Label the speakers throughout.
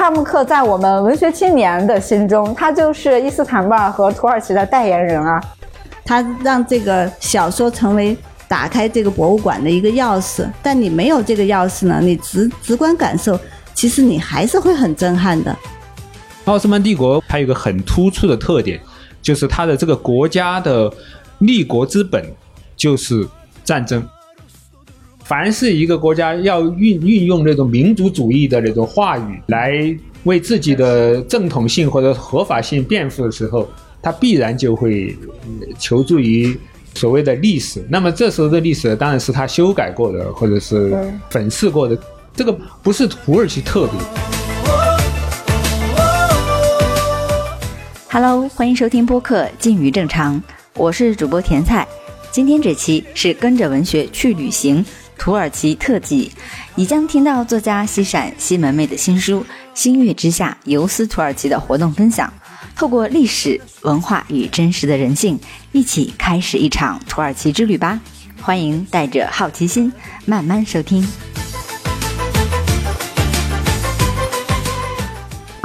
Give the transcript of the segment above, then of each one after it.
Speaker 1: 哈姆克在我们文学青年的心中，他就是伊斯坦布尔和土耳其的代言人啊。
Speaker 2: 他让这个小说成为打开这个博物馆的一个钥匙，但你没有这个钥匙呢，你直直观感受，其实你还是会很震撼的。
Speaker 3: 奥斯曼帝国它有个很突出的特点，就是它的这个国家的立国之本就是战争。凡是一个国家要运运用这种民族主义的那种话语来为自己的正统性或者合法性辩护的时候，他必然就会求助于所谓的历史。那么这时候的历史当然是他修改过的，或者是粉饰过的。这个不是土耳其特别。
Speaker 4: Hello，欢迎收听播客《近于正常》，我是主播甜菜。今天这期是跟着文学去旅行。土耳其特辑，你将听到作家西闪西门妹的新书《星月之下游思土耳其》的活动分享，透过历史文化与真实的人性，一起开始一场土耳其之旅吧！欢迎带着好奇心慢慢收听。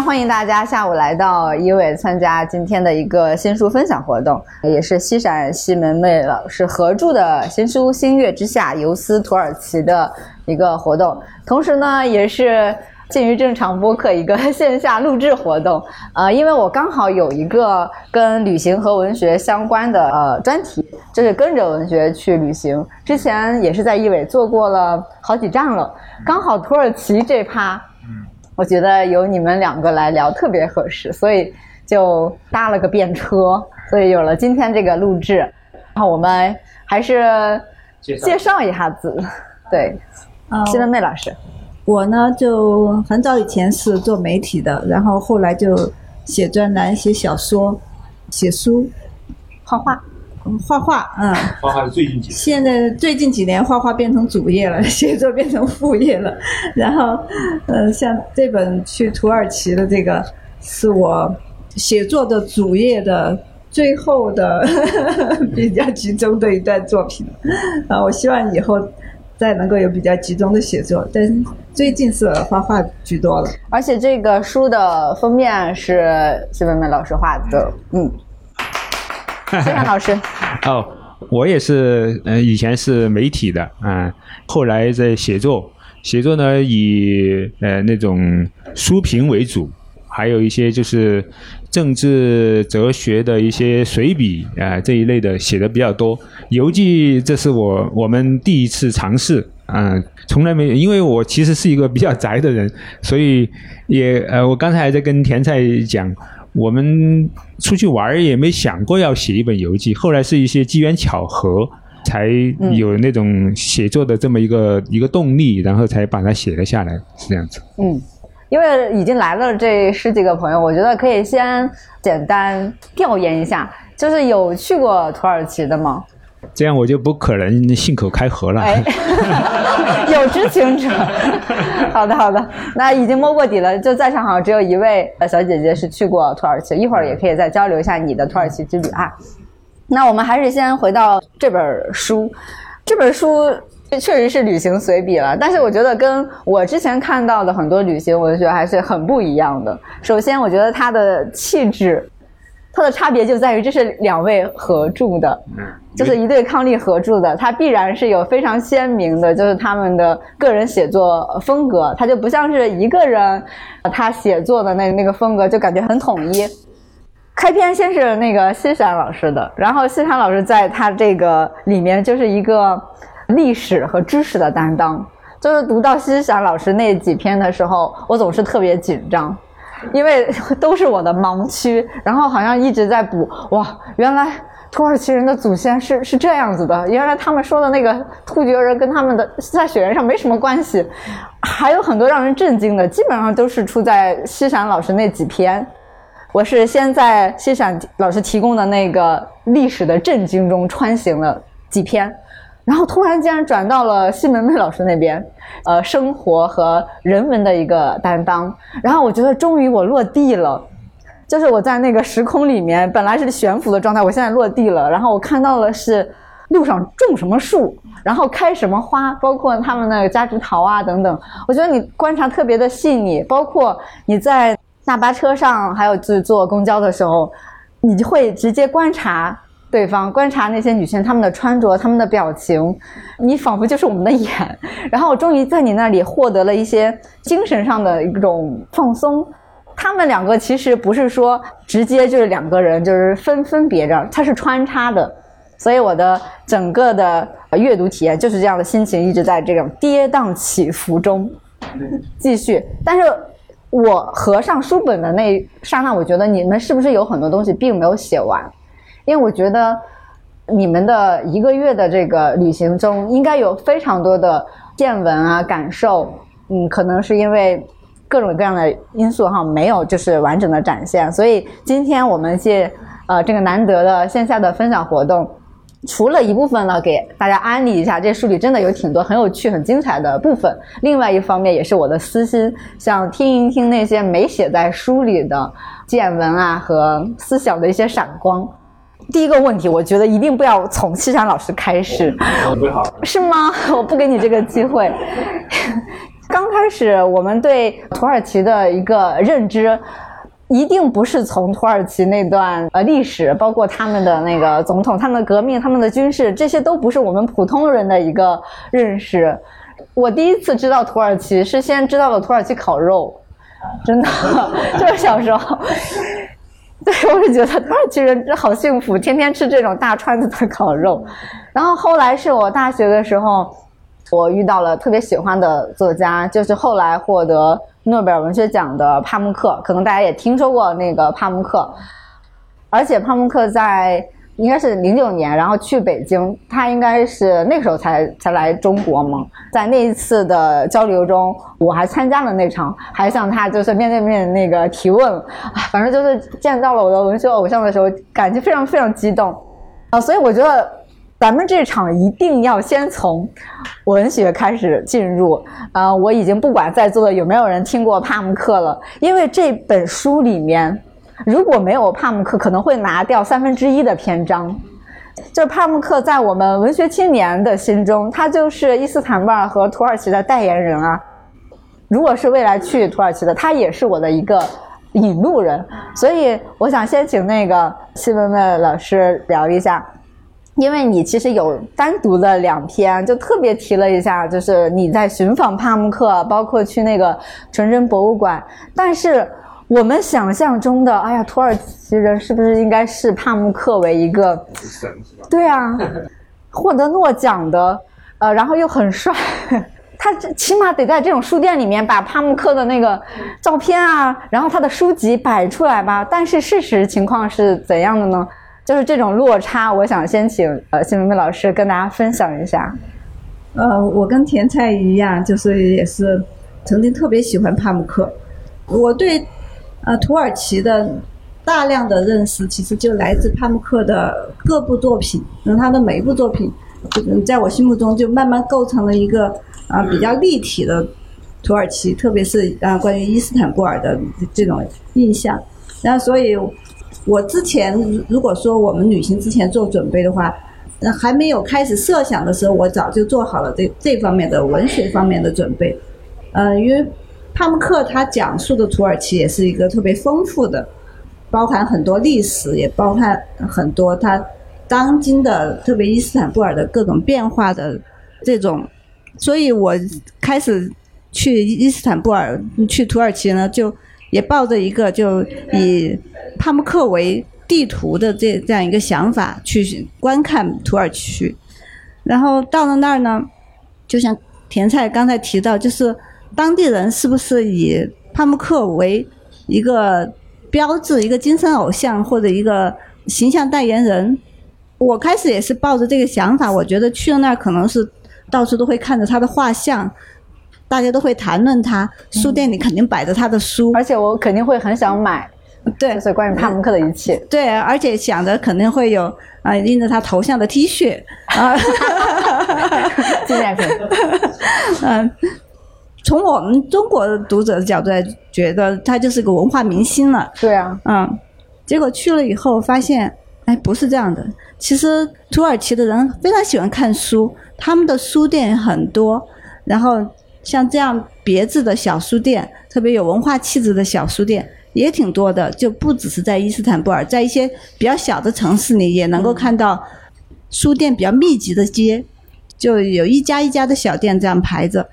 Speaker 1: 欢迎大家下午来到一伟参加今天的一个新书分享活动，也是西闪西门妹老师合著的新书《星月之下游思土耳其》的一个活动。同时呢，也是鉴于正常播客一个线下录制活动。呃，因为我刚好有一个跟旅行和文学相关的呃专题，就是跟着文学去旅行。之前也是在一伟做过了好几站了，刚好土耳其这趴。我觉得由你们两个来聊特别合适，所以就搭了个便车，所以有了今天这个录制。然后我们还是介绍一下子，对，西文妹老师，
Speaker 2: 我呢就很早以前是做媒体的，然后后来就写专栏、写小说、写书、
Speaker 1: 画画。
Speaker 2: 画画，嗯，
Speaker 3: 画画是最近几年。
Speaker 2: 现在最近几年，画画变成主业了，写作变成副业了。然后，呃，像这本去土耳其的这个，是我写作的主业的最后的 比较集中的一段作品。啊，我希望以后再能够有比较集中的写作，但最近是画画居多了。
Speaker 1: 而且这个书的封面是谢文美老师画的，嗯。谢涵老师，
Speaker 3: 哦，我也是，嗯，以前是媒体的，啊，后来在写作，写作呢以呃那种书评为主，还有一些就是政治哲学的一些随笔啊这一类的写的比较多。游记这是我我们第一次尝试，嗯，从来没有，因为我其实是一个比较宅的人，所以也呃，我刚才还在跟甜菜讲。我们出去玩也没想过要写一本游记，后来是一些机缘巧合，才有那种写作的这么一个一个动力，然后才把它写了下来，是这样子。
Speaker 1: 嗯，因为已经来了这十几个朋友，我觉得可以先简单调研一下，就是有去过土耳其的吗？
Speaker 3: 这样我就不可能信口开河了。哎，
Speaker 1: 有知情者。好的，好的，那已经摸过底了。就在场好像只有一位呃小姐姐是去过土耳其，一会儿也可以再交流一下你的土耳其之旅啊。那我们还是先回到这本书，这本书确实是旅行随笔了，但是我觉得跟我之前看到的很多旅行文学还是很不一样的。首先，我觉得它的气质。它的差别就在于这是两位合著的，就是一对伉俪合著的，它必然是有非常鲜明的，就是他们的个人写作风格，它就不像是一个人他写作的那那个风格，就感觉很统一。开篇先是那个西山老师的，然后西山老师在他这个里面就是一个历史和知识的担当，就是读到西山老师那几篇的时候，我总是特别紧张。因为都是我的盲区，然后好像一直在补哇，原来土耳其人的祖先是是这样子的，原来他们说的那个突厥人跟他们的在血缘上没什么关系，还有很多让人震惊的，基本上都是出在西闪老师那几篇。我是先在西闪老师提供的那个历史的震惊中穿行了几篇。然后突然间转到了西门妹老师那边，呃，生活和人文的一个担当。然后我觉得终于我落地了，就是我在那个时空里面本来是悬浮的状态，我现在落地了。然后我看到了是路上种什么树，然后开什么花，包括他们的夹竹桃啊等等。我觉得你观察特别的细腻，包括你在大巴车上，还有就是坐公交的时候，你就会直接观察对方，观察那些女性她们的穿着、她们的表情，你仿佛就是我们的眼。然后我终于在你那里获得了一些精神上的一种放松。他们两个其实不是说直接就是两个人，就是分分别着，它是穿插的。所以我的整个的阅读体验就是这样的心情，一直在这种跌宕起伏中 继续。但是我合上书本的那一刹那，我觉得你们是不是有很多东西并没有写完？因为我觉得你们的一个月的这个旅行中，应该有非常多的见闻啊、感受。嗯，可能是因为。各种各样的因素哈，没有就是完整的展现，所以今天我们借呃这个难得的线下的分享活动，除了一部分呢给大家安利一下，这书里真的有挺多很有趣、很精彩的部分。另外一方面也是我的私心，想听一听那些没写在书里的见闻啊和思想的一些闪光。第一个问题，我觉得一定不要从西山老师开始，是吗？我不给你这个机会。刚开始，我们对土耳其的一个认知，一定不是从土耳其那段呃历史，包括他们的那个总统、他们的革命、他们的军事，这些都不是我们普通人的一个认识。我第一次知道土耳其是先知道了土耳其烤肉，真的，就是小时候。对，我是觉得土耳其人好幸福，天天吃这种大串子的 烤肉。然后后来是我大学的时候。我遇到了特别喜欢的作家，就是后来获得诺贝尔文学奖的帕慕克。可能大家也听说过那个帕慕克，而且帕慕克在应该是零九年，然后去北京，他应该是那个时候才才来中国嘛。在那一次的交流中，我还参加了那场，还向他就是面对面那个提问，反正就是见到了我的文学偶像的时候，感觉非常非常激动啊！所以我觉得。咱们这场一定要先从文学开始进入啊！我已经不管在座的有没有人听过帕慕克了，因为这本书里面如果没有帕慕克，可能会拿掉三分之一的篇章。就是帕慕克在我们文学青年的心中，他就是伊斯坦布尔和土耳其的代言人啊。如果是未来去土耳其的，他也是我的一个引路人。所以我想先请那个西文的老师聊一下。因为你其实有单独的两篇，就特别提了一下，就是你在寻访帕慕克，包括去那个纯真博物馆。但是我们想象中的，哎呀，土耳其人是不是应该视帕慕克为一个
Speaker 3: 神？
Speaker 1: 对啊，获得诺奖的，呃，然后又很帅，他起码得在这种书店里面把帕慕克的那个照片啊，然后他的书籍摆出来吧。但是事实情况是怎样的呢？就是这种落差，我想先请呃谢明明老师跟大家分享一下。
Speaker 2: 呃，我跟甜菜一样，就是也是曾经特别喜欢帕慕克。我对呃土耳其的大量的认识，其实就来自帕慕克的各部作品。那他的每一部作品，在我心目中就慢慢构成了一个啊比较立体的土耳其，特别是啊关于伊斯坦布尔的这种印象。那所以。我之前如果说我们旅行之前做准备的话，那还没有开始设想的时候，我早就做好了这这方面的文学方面的准备。呃，因为帕慕克他讲述的土耳其也是一个特别丰富的，包含很多历史，也包含很多他当今的特别伊斯坦布尔的各种变化的这种，所以我开始去伊斯坦布尔去土耳其呢就。也抱着一个就以帕慕克为地图的这这样一个想法去观看土耳其，然后到了那儿呢，就像甜菜刚才提到，就是当地人是不是以帕慕克为一个标志、一个精神偶像或者一个形象代言人？我开始也是抱着这个想法，我觉得去了那儿可能是到处都会看着他的画像。大家都会谈论他，书店里肯定摆着他的书，
Speaker 1: 而且我肯定会很想买，
Speaker 2: 对，
Speaker 1: 就是关于帕慕克的一切。
Speaker 2: 对，而且想着肯定会有啊印着他头像的 T 恤啊，
Speaker 1: 纪念品。
Speaker 2: 嗯，从我们中国读者的角度来，觉得他就是个文化明星了。
Speaker 1: 对啊，
Speaker 2: 嗯，结果去了以后发现，哎，不是这样的。其实土耳其的人非常喜欢看书，他们的书店很多，然后像这样别致的小书店，特别有文化气质的小书店也挺多的。就不只是在伊斯坦布尔，在一些比较小的城市里也能够看到书店比较密集的街，就有一家一家的小店这样排着。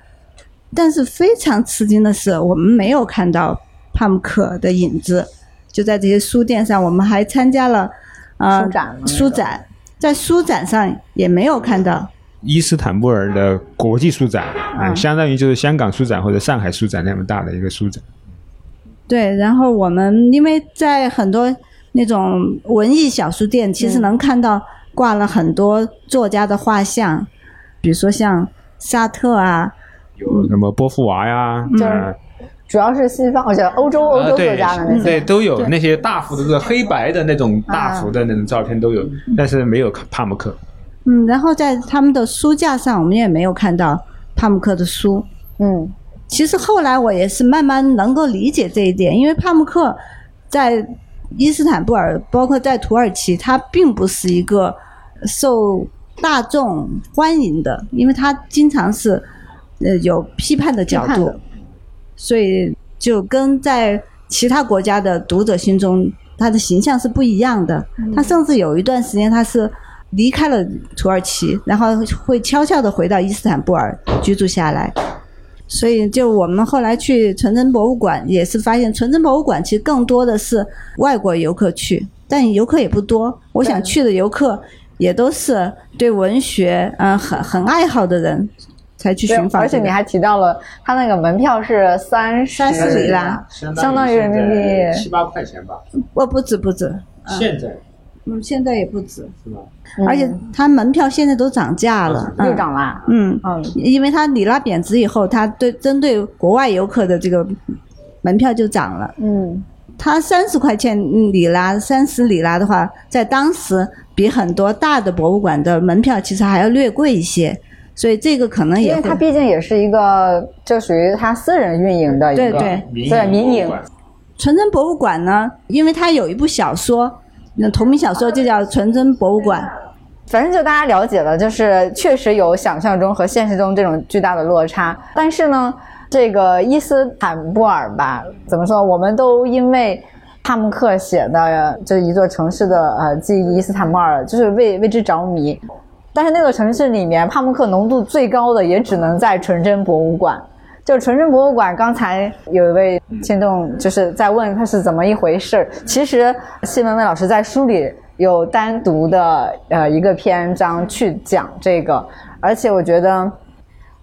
Speaker 2: 但是非常吃惊的是，我们没有看到帕姆克的影子。就在这些书店上，我们还参加了。
Speaker 1: 书展，
Speaker 2: 书展在书展上也没有看到
Speaker 3: 伊斯坦布尔的国际书展，嗯，相当于就是香港书展或者上海书展那么大的一个书展。
Speaker 2: 对，然后我们因为在很多那种文艺小书店，其实能看到挂了很多作家的画像，比如说像沙特啊，
Speaker 3: 有什么波伏娃呀，
Speaker 1: 嗯。主要是西方，我觉得欧洲欧洲作家的那些，
Speaker 3: 对都有那些大幅的这个黑白的那种大幅的那种照片都有，但是没有帕慕克。
Speaker 2: 嗯，然后在他们的书架上，我们也没有看到帕慕克的书。
Speaker 1: 嗯，
Speaker 2: 其实后来我也是慢慢能够理解这一点，因为帕慕克在伊斯坦布尔，包括在土耳其，他并不是一个受大众欢迎的，因为他经常是呃有批判的角度。所以就跟在其他国家的读者心中，他的形象是不一样的。他甚至有一段时间他是离开了土耳其，然后会悄悄的回到伊斯坦布尔居住下来。所以就我们后来去纯真博物馆，也是发现纯真博物馆其实更多的是外国游客去，但游客也不多。我想去的游客也都是对文学嗯很很爱好的人。才去寻访，
Speaker 1: 而且你还提到了，他那个门票是三
Speaker 2: 三十里拉，
Speaker 1: 相当于人民币。
Speaker 3: 七八块钱吧？
Speaker 2: 不不止不止，
Speaker 3: 现在。
Speaker 2: 嗯现在也不止，
Speaker 3: 是吧？
Speaker 2: 而且他门票现在都涨价了，
Speaker 1: 又涨啦。
Speaker 2: 嗯。嗯，因为它里拉贬值以后，它对针对国外游客的这个门票就涨了。
Speaker 1: 嗯，
Speaker 2: 它三十块钱里拉，三十里拉的话，在当时比很多大的博物馆的门票其实还要略贵一些。所以这个可能也，
Speaker 1: 因为它毕竟也是一个，就属于他私人运营的一个，
Speaker 2: 对
Speaker 1: 对对，民营。
Speaker 2: 纯真博物馆呢，因为它有一部小说，那同名小说就叫《纯真博物馆》。
Speaker 1: 反正就大家了解了，就是确实有想象中和现实中这种巨大的落差。但是呢，这个伊斯坦布尔吧，怎么说？我们都因为帕慕克写的这一座城市的呃记忆，伊斯坦布尔，就是为为之着迷。但是那个城市里面，帕慕克浓度最高的也只能在纯真博物馆。就纯真博物馆，刚才有一位听众就是在问他是怎么一回事。其实谢文文老师在书里有单独的呃一个篇章去讲这个，而且我觉得。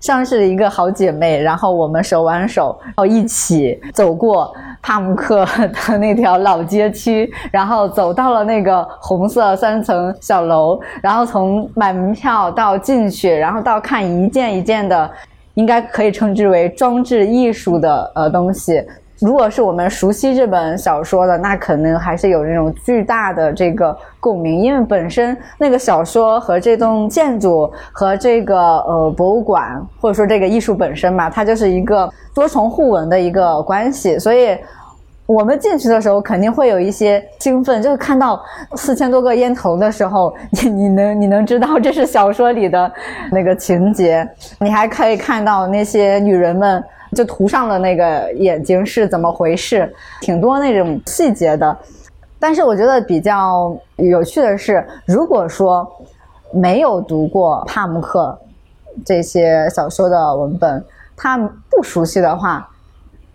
Speaker 1: 像是一个好姐妹，然后我们手挽手，然后一起走过帕姆克的那条老街区，然后走到了那个红色三层小楼，然后从买门票到进去，然后到看一件一件的，应该可以称之为装置艺术的呃东西。如果是我们熟悉这本小说的，那可能还是有那种巨大的这个共鸣，因为本身那个小说和这栋建筑和这个呃博物馆或者说这个艺术本身嘛，它就是一个多重互文的一个关系，所以我们进去的时候肯定会有一些兴奋，就是看到四千多个烟头的时候，你你能你能知道这是小说里的那个情节，你还可以看到那些女人们。就涂上了那个眼睛是怎么回事？挺多那种细节的，但是我觉得比较有趣的是，如果说没有读过帕慕克这些小说的文本，他不熟悉的话，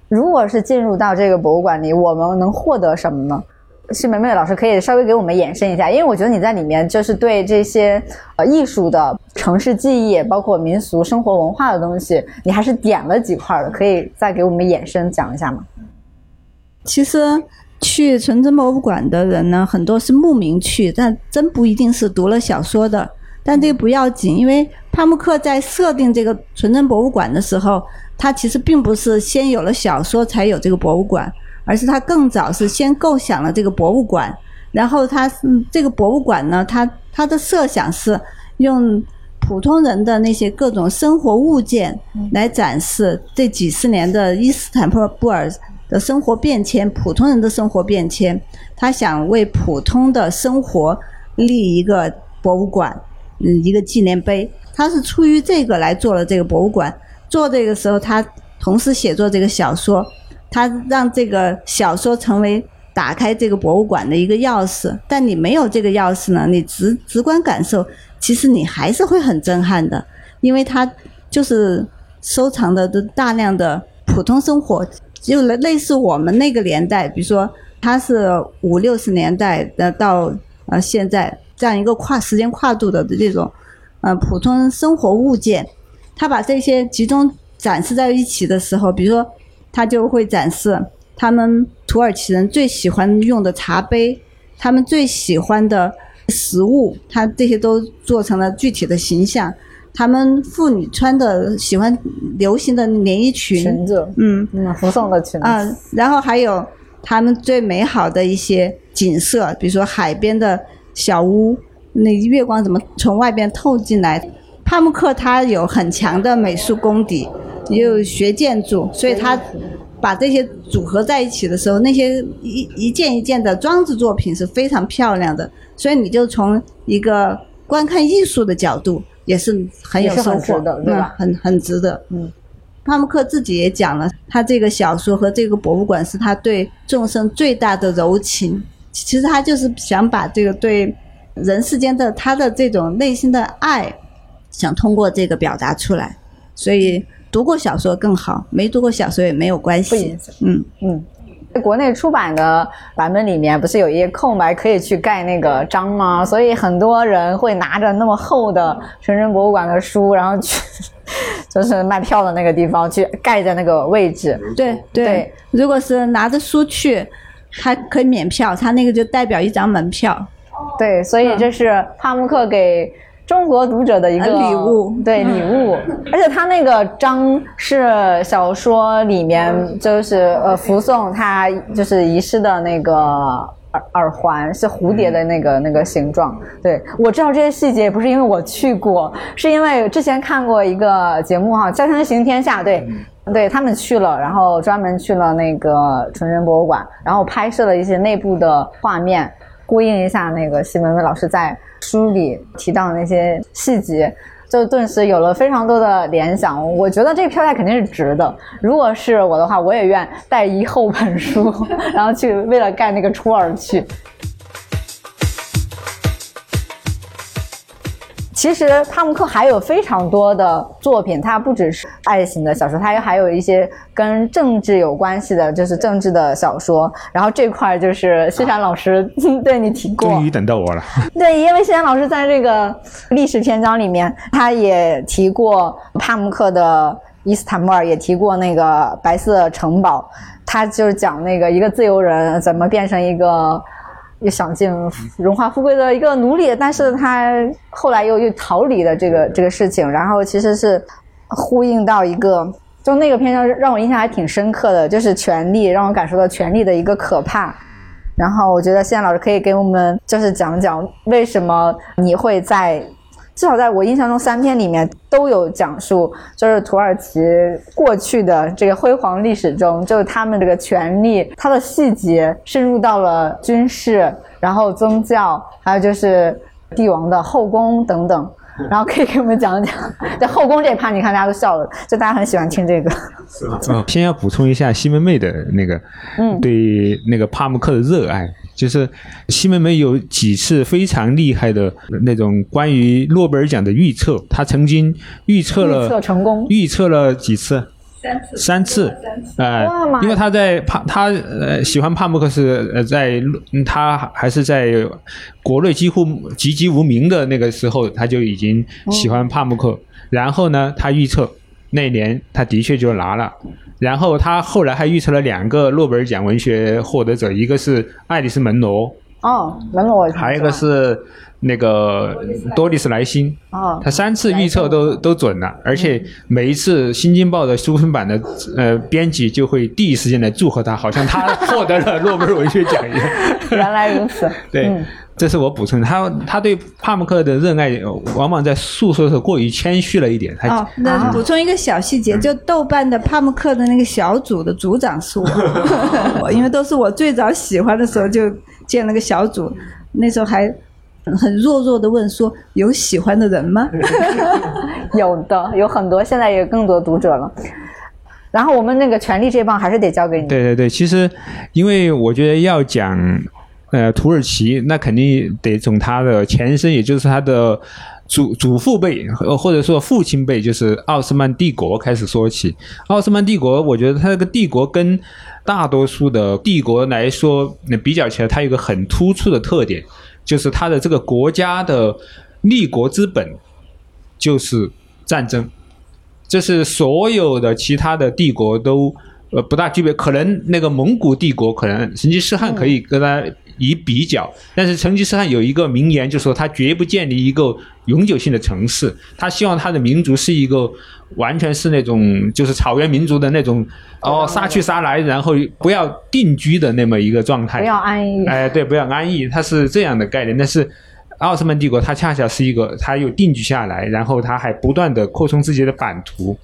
Speaker 1: 如果是进入到这个博物馆里，我们能获得什么呢？是梅梅老师可以稍微给我们延伸一下，因为我觉得你在里面就是对这些呃艺术的城市记忆，包括民俗生活文化的东西，你还是点了几块的，可以再给我们延伸讲一下吗？
Speaker 2: 其实去纯真博物馆的人呢，很多是慕名去，但真不一定是读了小说的。但这个不要紧，因为帕慕克在设定这个纯真博物馆的时候，他其实并不是先有了小说才有这个博物馆。而是他更早是先构想了这个博物馆，然后他这个博物馆呢，他他的设想是用普通人的那些各种生活物件来展示这几十年的伊斯坦布尔的生活变迁，普通人的生活变迁，他想为普通的生活立一个博物馆，嗯，一个纪念碑。他是出于这个来做了这个博物馆。做这个时候，他同时写作这个小说，他让这个小说成为打开这个博物馆的一个钥匙。但你没有这个钥匙呢，你直直观感受，其实你还是会很震撼的，因为他就是收藏的都大量的普通生活。就类似我们那个年代，比如说他是五六十年代的到呃现在这样一个跨时间跨度的这种呃普通生活物件，他把这些集中展示在一起的时候，比如说他就会展示他们土耳其人最喜欢用的茶杯，他们最喜欢的食物，他这些都做成了具体的形象。他们妇女穿的喜欢流行的连衣裙，
Speaker 1: 裙子，
Speaker 2: 嗯
Speaker 1: 嗯，送的裙子，
Speaker 2: 嗯，然后还有他们最美好的一些景色，比如说海边的小屋，那月光怎么从外边透进来？帕慕克他有很强的美术功底，也有学建筑，所以他把这些组合在一起的时候，那些一一件一件的装置作品是非常漂亮的，所以你就从一个观看艺术的角度。也是很有收获
Speaker 1: 的，对吧？
Speaker 2: 很很值得。
Speaker 1: 嗯，
Speaker 2: 帕慕克自己也讲了，他这个小说和这个博物馆是他对众生最大的柔情。其实他就是想把这个对人世间的他的这种内心的爱，想通过这个表达出来。所以读过小说更好，没读过小说也没有关系。嗯
Speaker 1: 嗯。国内出版的版本里面不是有一些空白可以去盖那个章吗？所以很多人会拿着那么厚的成人博物馆的书，然后去 就是卖票的那个地方去盖在那个位置。
Speaker 2: 对对，如果是拿着书去，还可以免票，它那个就代表一张门票。
Speaker 1: 对，所以这是帕慕克给。中国读者的一个
Speaker 2: 礼物，
Speaker 1: 对 礼物，而且他那个章是小说里面就是呃福送他就是遗失的那个耳耳环，是蝴蝶的那个那个形状。对我知道这些细节不是因为我去过，是因为之前看过一个节目哈，《家乡行天下》，对对，他们去了，然后专门去了那个纯真博物馆，然后拍摄了一些内部的画面。呼应一下那个西门威老师在书里提到的那些细节，就顿时有了非常多的联想。我觉得这个票价肯定是值的。如果是我的话，我也愿带一厚本书，然后去为了盖那个初二去。其实帕慕克还有非常多的作品，他不只是爱情的小说，他还有一些跟政治有关系的，就是政治的小说。然后这块就是谢山老师 对你提过，
Speaker 3: 终于等到我了。
Speaker 1: 对，因为谢山老师在这个历史篇章里面，他也提过帕慕克的伊斯坦布尔，也提过那个白色城堡。他就是讲那个一个自由人怎么变成一个。又享尽荣华富贵的一个奴隶，但是他后来又又逃离了这个这个事情，然后其实是呼应到一个，就那个篇章让我印象还挺深刻的，就是权力让我感受到权力的一个可怕。然后我觉得现在老师可以给我们就是讲讲为什么你会在。至少在我印象中，三篇里面都有讲述，就是土耳其过去的这个辉煌历史中，就是他们这个权力，它的细节深入到了军事，然后宗教，还有就是帝王的后宫等等。然后可以给我们讲讲，在后宫这一趴，你看大家都笑了，就大家很喜欢听这个。
Speaker 3: 嗯，先要补充一下西门妹的那个，嗯，对那个帕慕克的热爱，就是西门妹有几次非常厉害的那种关于诺贝尔奖的预测，他曾经预测了，
Speaker 1: 预测成功，
Speaker 3: 预测了几次。三次，
Speaker 1: 哎，
Speaker 3: 因为他在帕，他呃喜欢帕慕克是呃在他还是在国内几乎籍籍无名的那个时候，他就已经喜欢帕慕克。然后呢，他预测那年他的确就拿了。然后他后来还预测了两个诺贝尔奖文学获得者，一个是爱丽丝·门罗，
Speaker 1: 哦，门罗
Speaker 3: 还有一个是那个多丽丝莱辛，
Speaker 1: 哦，
Speaker 3: 他三次预测都都准了，而且每一次《新京报》的书分版的呃编辑就会第一时间来祝贺他，好像他获得了诺贝尔文学奖一样。
Speaker 1: 原来如此。
Speaker 3: 对，
Speaker 1: 嗯
Speaker 3: 这是我补充的。他他对帕慕克的热爱，呃往往在诉说的时候过于谦虚了一点。他、
Speaker 2: 哦，那补充一个小细节，就豆瓣的帕慕克的那个小组的组长是我，因为都是我最早喜欢的时候就建了个小组，那时候还很弱弱的问说有喜欢的人吗？
Speaker 1: 有的有很多，现在也有更多读者了。然后我们那个权力这棒还是得交给你。
Speaker 3: 对对对，其实因为我觉得要讲呃土耳其，那肯定得从他的前身，也就是他的祖祖父辈，呃或者说父亲辈，就是奥斯曼帝国开始说起。奥斯曼帝国，我觉得它这个帝国跟大多数的帝国来说，那比较起来，它有一个很突出的特点，就是它的这个国家的立国之本就是战争。这是所有的其他的帝国都呃不大具备，可能那个蒙古帝国可能成吉思汗可以跟他以比较，但是成吉思汗有一个名言，就说他绝不建立一个永久性的城市，他希望他的民族是一个完全是那种就是草原民族的那种哦。杀去杀来，然后不要定居的那么一个状态，
Speaker 1: 不要安逸。
Speaker 3: 哎，对，不要安逸，它是这样的概念。但是奥斯曼帝国它恰恰是一个，它又定居下来，然后它还不断的扩充自己的版图，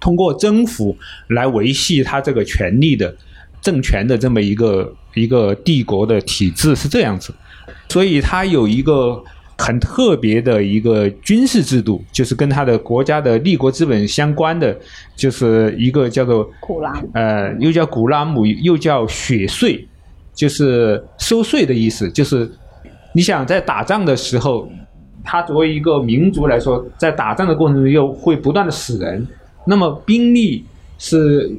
Speaker 3: 通过征服来维系它这个权力的政权的这么一个一个帝国的体制是这样子。所以它有一个很特别的一个军事制度，就是跟它的国家的立国资本相关的，就是一个叫做
Speaker 1: 古拉姆
Speaker 3: 呃，又叫古拉姆，又叫血税，就是收税的意思。就是你想在打仗的时候，他作为一个民族来说，在打仗的过程中又会不断的死人，那么兵力是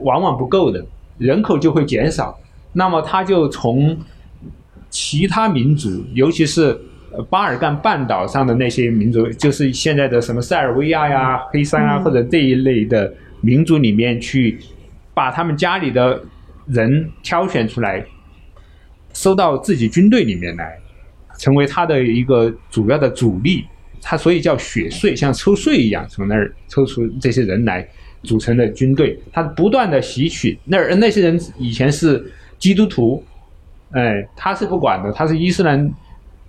Speaker 3: 往往不够的，人口就会减少。那么他就从其他民族，尤其是呃巴尔干半岛上的那些民族，就是现在的什么塞尔维亚呀、黑山啊，或者这一类的民族里面去，把他们家里的人挑选出来，收到自己军队里面来，成为他的一个主要的主力。他所以叫血税，像抽税一样，从那儿抽出这些人来组成的军队。他不断的吸取那儿那些人以前是基督徒，哎，他是不管的，他是伊斯兰，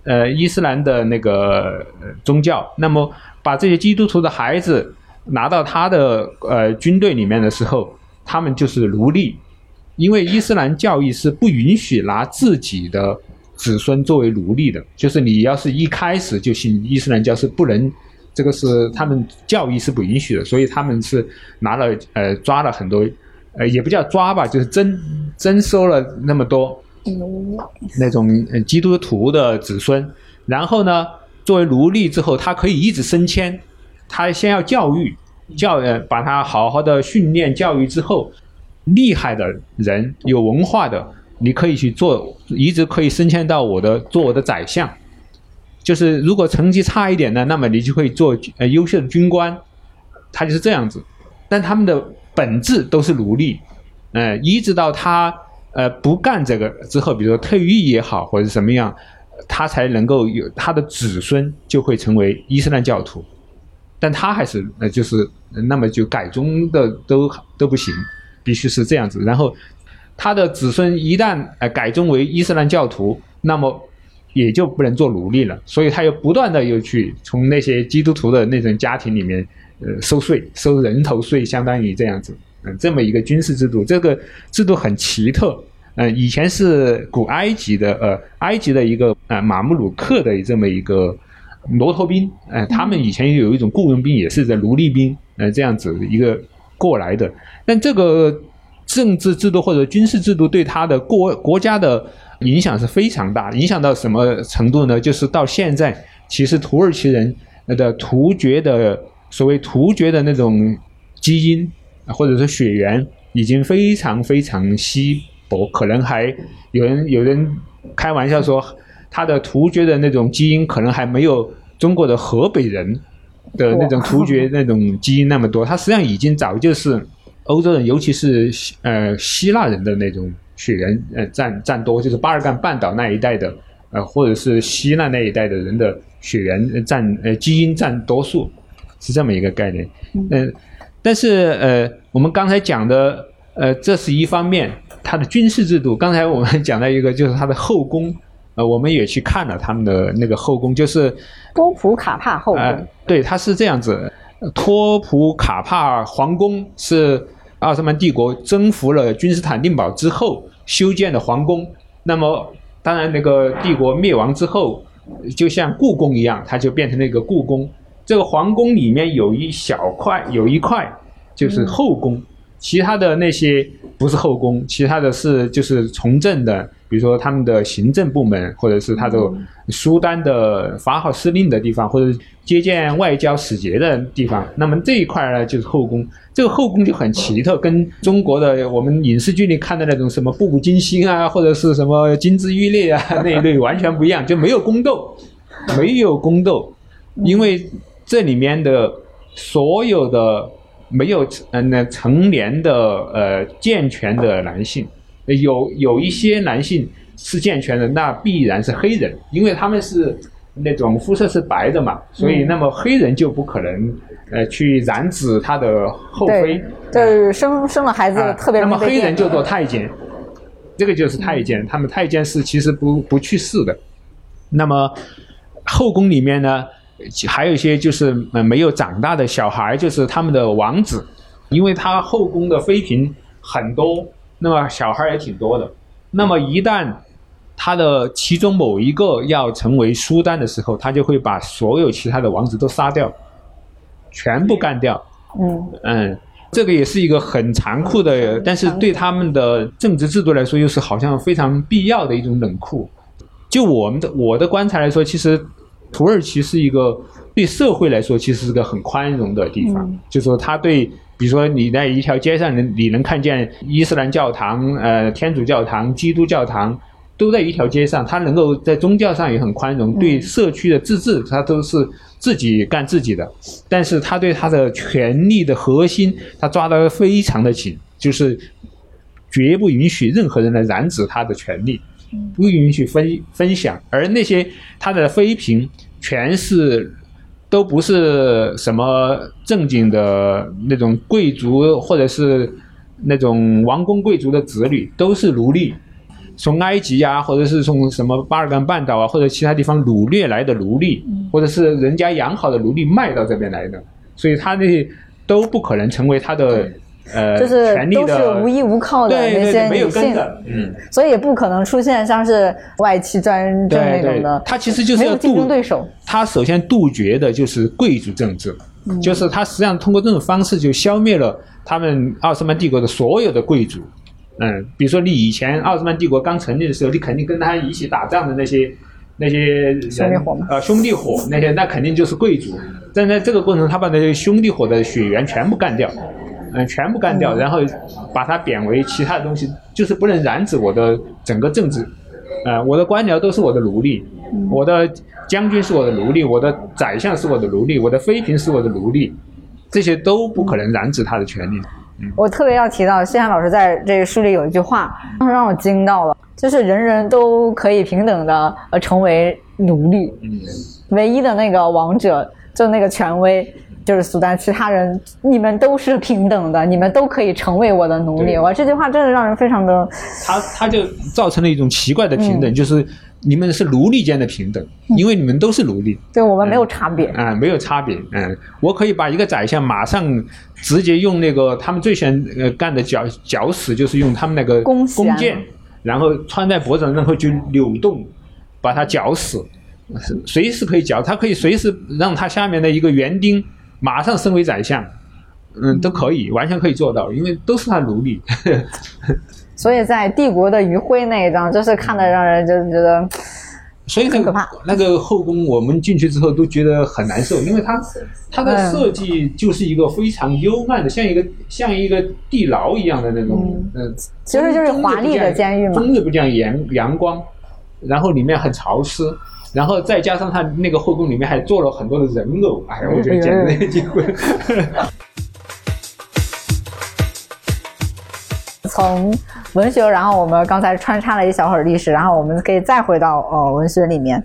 Speaker 3: 呃，伊斯兰的那个宗教。那么把这些基督徒的孩子拿到他的呃军队里面的时候，他们就是奴隶，因为伊斯兰教义是不允许拿自己的子孙作为奴隶的，就是你要是一开始就信伊斯兰教是不能。这个是他们教义是不允许的，所以他们是拿了呃抓了很多，呃也不叫抓吧，就是征征收了那么多那种呃基督徒的子孙，然后呢，作为奴隶之后，他可以一直升迁，他先要教育教呃把他好好的训练教育之后，厉害的人有文化的，你可以去做，一直可以升迁到我的做我的宰相。就是如果成绩差一点呢，那么你就会做呃优秀的军官，他就是这样子。但他们的本质都是奴隶，呃，一直到他呃不干这个之后，比如说退役也好，或者什么样，他才能够有他的子孙就会成为伊斯兰教徒。但他还是呃就是那么就改宗的都都不行，必须是这样子。然后他的子孙一旦呃改宗为伊斯兰教徒，那么也就不能做奴隶了，所以他又不断的又去从那些基督徒的那种家庭里面，呃，收税，收人头税，相当于这样子，嗯、这么一个军事制度，这个制度很奇特，嗯，以前是古埃及的，呃，埃及的一个呃马穆鲁克的这么一个骆驼兵，呃，他们以前有一种雇佣兵，也是在奴隶兵，呃，这样子一个过来的，但这个政治制度或者军事制度对他的国国家的影响是非常大，影响到什么程度呢？就是到现在，其实土耳其人的突厥的所谓突厥的那种基因或者是血缘已经非常非常稀薄，可能还有人有人开玩笑说，他的突厥的那种基因可能还没有中国的河北人的那种突厥那种基因那么多，他实际上已经早就是欧洲人，尤其是呃希腊人的那种血缘呃占占多，就是巴尔干半岛那一带的呃或者是希腊那一带的人的血缘占呃基因占多数，是这么一个概念。嗯，但是呃我们刚才讲的呃这是一方面，它的军事制度。刚才我们讲到一个就是它的后宫，呃我们也去看了他们的那个后宫，就是
Speaker 1: 托普卡帕后宫。
Speaker 3: 呃，对，它是这样子。托普卡帕皇宫是奥斯曼帝国征服了君士坦丁堡之后修建的皇宫。那么，当然那个帝国灭亡之后，就像故宫一样，它就变成了一个故宫。这个皇宫里面有一小块，有一块就是后宫，其他的那些不是后宫，其他的是就是从政的。比如说他们的行政部门，或者是他的苏丹的发号施令的地方，或者接见外交使节的地方，那么这一块呢就是后宫。这个后宫就很奇特，跟中国的我们影视剧里看的那种什么步步惊心啊，或者是什么金枝玉叶啊那一类完全不一样，就没有宫斗，没有宫斗，因为这里面的所有的没有嗯那成年的呃健全的男性。有有一些男性是健全的，那必然是黑人，因为他们是那种肤色是白的嘛，所以那么黑人就不可能呃去染指他的后妃，
Speaker 1: 就是生生了孩子特别。
Speaker 3: 那么黑人就做太监，这个就是太监，他们太监是其实不不去世的。那么后宫里面呢，还有一些就是没有长大的小孩，就是他们的王子，因为他后宫的妃嫔很多。那么小孩也挺多的，那么一旦他的其中某一个要成为苏丹的时候，他就会把所有其他的王子都杀掉，全部干掉。嗯嗯，这个也是一个很残酷的，但是对他们的政治制度来说，又是好像非常必要的一种冷酷。就我们的我的观察来说，其实土耳其是一个对社会来说其实是个很宽容的地方，就是说他对。比如说，你在一条街上，能你能看见伊斯兰教堂、呃天主教堂、基督教堂都在一条街上，他能够在宗教上也很宽容，对社区的自治，他都是自己干自己的。但是他对他的权力的核心，他抓得非常的紧，就是绝不允许任何人来染指他的权利，不允许分分享。而那些他的妃嫔，全是。都不是什么正经的那种贵族，或者是那种王公贵族的子女，都是奴隶，从埃及啊，或者是从什么巴尔干半岛啊，或者其他地方掳掠来的奴隶，或者是人家养好的奴隶卖到这边来的，所以他那些都不可能成为他的。呃，
Speaker 1: 就是都是无依无靠的那些女性，嗯，所以也不可能出现像是外戚专政那种的。
Speaker 3: 他其实就是
Speaker 1: 要竞争对手。
Speaker 3: 他首先杜绝的就是贵族政治，就是他实际上通过这种方式就消灭了他们奥斯曼帝国的所有的贵族。嗯，比如说你以前奥斯曼帝国刚成立的时候，你肯定跟他一起打仗的那些那些人，
Speaker 1: 兄弟伙嘛
Speaker 3: 呃，兄弟伙那些，那肯定就是贵族。但在这个过程，他把那些兄弟伙的血缘全部干掉。嗯，全部干掉，然后把它贬为其他的东西，就是不能染指我的整个政治。呃，我的官僚都是我的奴隶，我的将军是我的奴隶，我的宰相是我的奴隶，我的妃嫔是我的奴隶，这些都不可能染指他的权利。
Speaker 1: 我特别要提到，谢涵老师在这个书里有一句话，当时让我惊到了，就是人人都可以平等的呃成为奴隶，唯一的那个王者就那个权威。就是苏丹，其他人你们都是平等的，你们都可以成为我的奴隶。哇，这句话真的让人非常的，
Speaker 3: 他他就造成了一种奇怪的平等，就是你们是奴隶间的平等，因为你们都是奴隶，
Speaker 1: 对我们没有差别
Speaker 3: 啊，没有差别。嗯，我可以把一个宰相马上直接用那个他们最喜欢呃干的绞绞死，就是用他们那个弓箭，然后穿在脖子上，然后就扭动，把他绞死，随时可以绞，他可以随时让他下面的一个园丁。马上升为宰相，嗯，都可以，完全可以做到，因为都是他奴隶。
Speaker 1: 所以在帝国的余晖那一张，就是看的让人就觉得，
Speaker 3: 所以很可怕。那个后宫，我们进去之后都觉得很难受，因为它它的设计就是一个非常幽暗的，像一个像一个地牢一样的那种，嗯，
Speaker 1: 其实就是华丽的监狱嘛，
Speaker 3: 终日不见阳阳光，然后里面很潮湿。然后再加上他那个后宫里面还做了很多的人偶，哎呀，我觉得简直机会。
Speaker 1: 从文学，然后我们刚才穿插了一小会儿历史，然后我们可以再回到呃文学里面。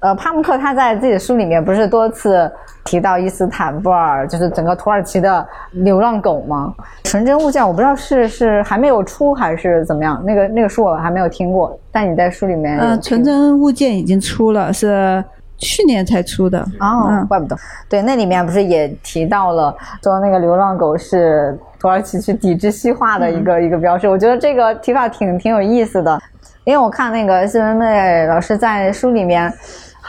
Speaker 1: 呃，帕慕克他在自己的书里面不是多次提到伊斯坦布尔，就是整个土耳其的流浪狗吗？纯真物件我不知道是是还没有出还是怎么样，那个那个书我还没有听过，但你在书里面有
Speaker 2: 嗯、
Speaker 1: 听
Speaker 2: 纯真物件已经出了，是去年才出的。
Speaker 1: 哦，
Speaker 2: 嗯
Speaker 1: 怪不得。对，那里面不是也提到了说那个流浪狗是土耳其去抵制西化的一个、一个标志。我觉得这个提法挺挺有意思的，因为我看那个新闻妹老师在书里面。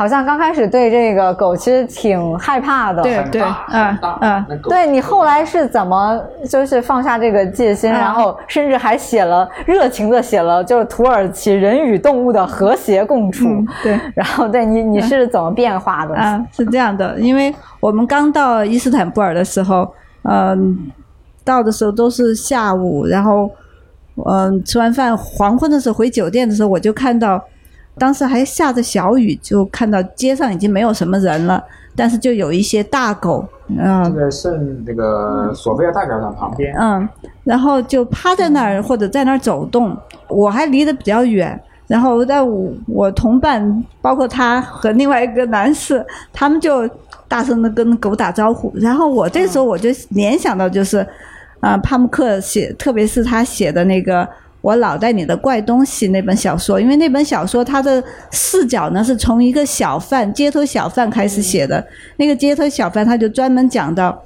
Speaker 1: 好像刚开始对这个狗其实挺害怕的，
Speaker 2: 对对，嗯嗯，
Speaker 1: 对你后来是怎么就是放下这个戒心，
Speaker 2: 嗯。
Speaker 1: 然后甚至还写了热情的写了就是土耳其人与动物的和谐共处，
Speaker 2: 嗯对。
Speaker 1: 然后对你你是怎么变化的？
Speaker 2: 啊，是这样的，因为我们刚到伊斯坦布尔的时候，嗯、到的时候都是下午，然后，嗯、吃完饭黄昏的时候回酒店的时候，我就看到，当时还下着小雨，就看到街上已经没有什么人了，但是就有一些大狗，嗯、
Speaker 3: 这个圣那个索菲亚大教堂旁边，
Speaker 2: 嗯，然后就趴在那儿或者在那儿走动，我还离得比较远。然后在我我同伴，包括他和另外一个男士，他们就大声的跟狗打招呼。然后我这时候我就联想到就是，啊、帕慕克写，特别是他写的那个《我脑袋里的怪东西》那本小说，因为那本小说它的视角呢是从一个小贩、街头小贩开始写的。那个街头小贩他就专门讲到。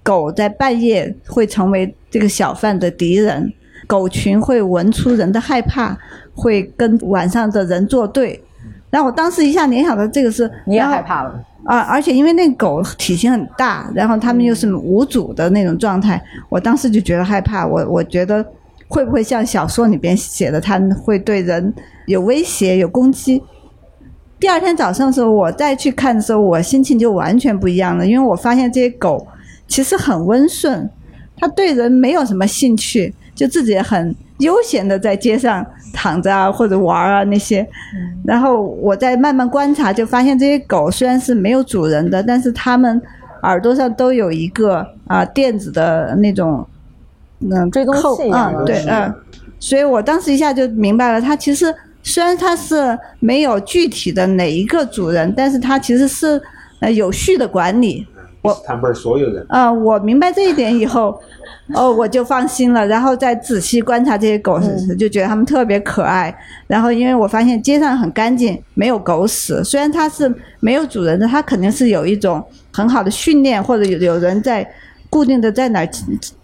Speaker 2: 狗在半夜会成为这个小贩的敌人，狗群会闻出人的害怕，会跟晚上的人作对。然后我当时一下联想到这个是，
Speaker 1: 你也害怕了？
Speaker 2: 啊，而且因为那狗体型很大，然后他们又是无主的那种状态，我当时就觉得害怕。我我觉得会不会像小说里边写的，它会对人有威胁、有攻击？第二天早上的时候，我再去看的时候，我心情就完全不一样了，因为我发现这些狗其实很温顺，它对人没有什么兴趣，就自己很悠闲的在街上躺着啊，或者玩啊那些。然后我再慢慢观察，就发现这些狗虽然是没有主人的，但是它们耳朵上都有一个啊、电子的那种嗯
Speaker 1: 追踪
Speaker 2: 扣
Speaker 1: 器一样的
Speaker 2: 嗯对嗯，所以我当时一下就明白了，它其实虽然它是没有具体的哪一个主人，但是它其实是呃有序的管理。
Speaker 3: 伊斯坦白所有人，
Speaker 2: 呃，我明白这一点以后，哦，我就放心了。然后再仔细观察这些狗时，就觉得它们特别可爱。然后因为我发现街上很干净，没有狗屎。虽然它是没有主人的，它肯定是有一种很好的训练，或者有有人在固定的在哪儿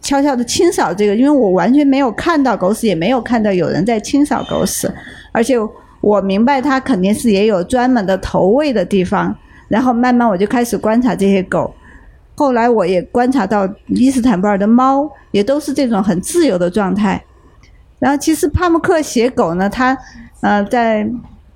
Speaker 2: 悄悄的清扫这个。因为我完全没有看到狗屎，也没有看到有人在清扫狗屎，而且我明白它肯定是也有专门的投喂的地方。然后慢慢我就开始观察这些狗。后来我也观察到伊斯坦布尔的猫也都是这种很自由的状态。然后其实帕慕克写狗呢，他呃在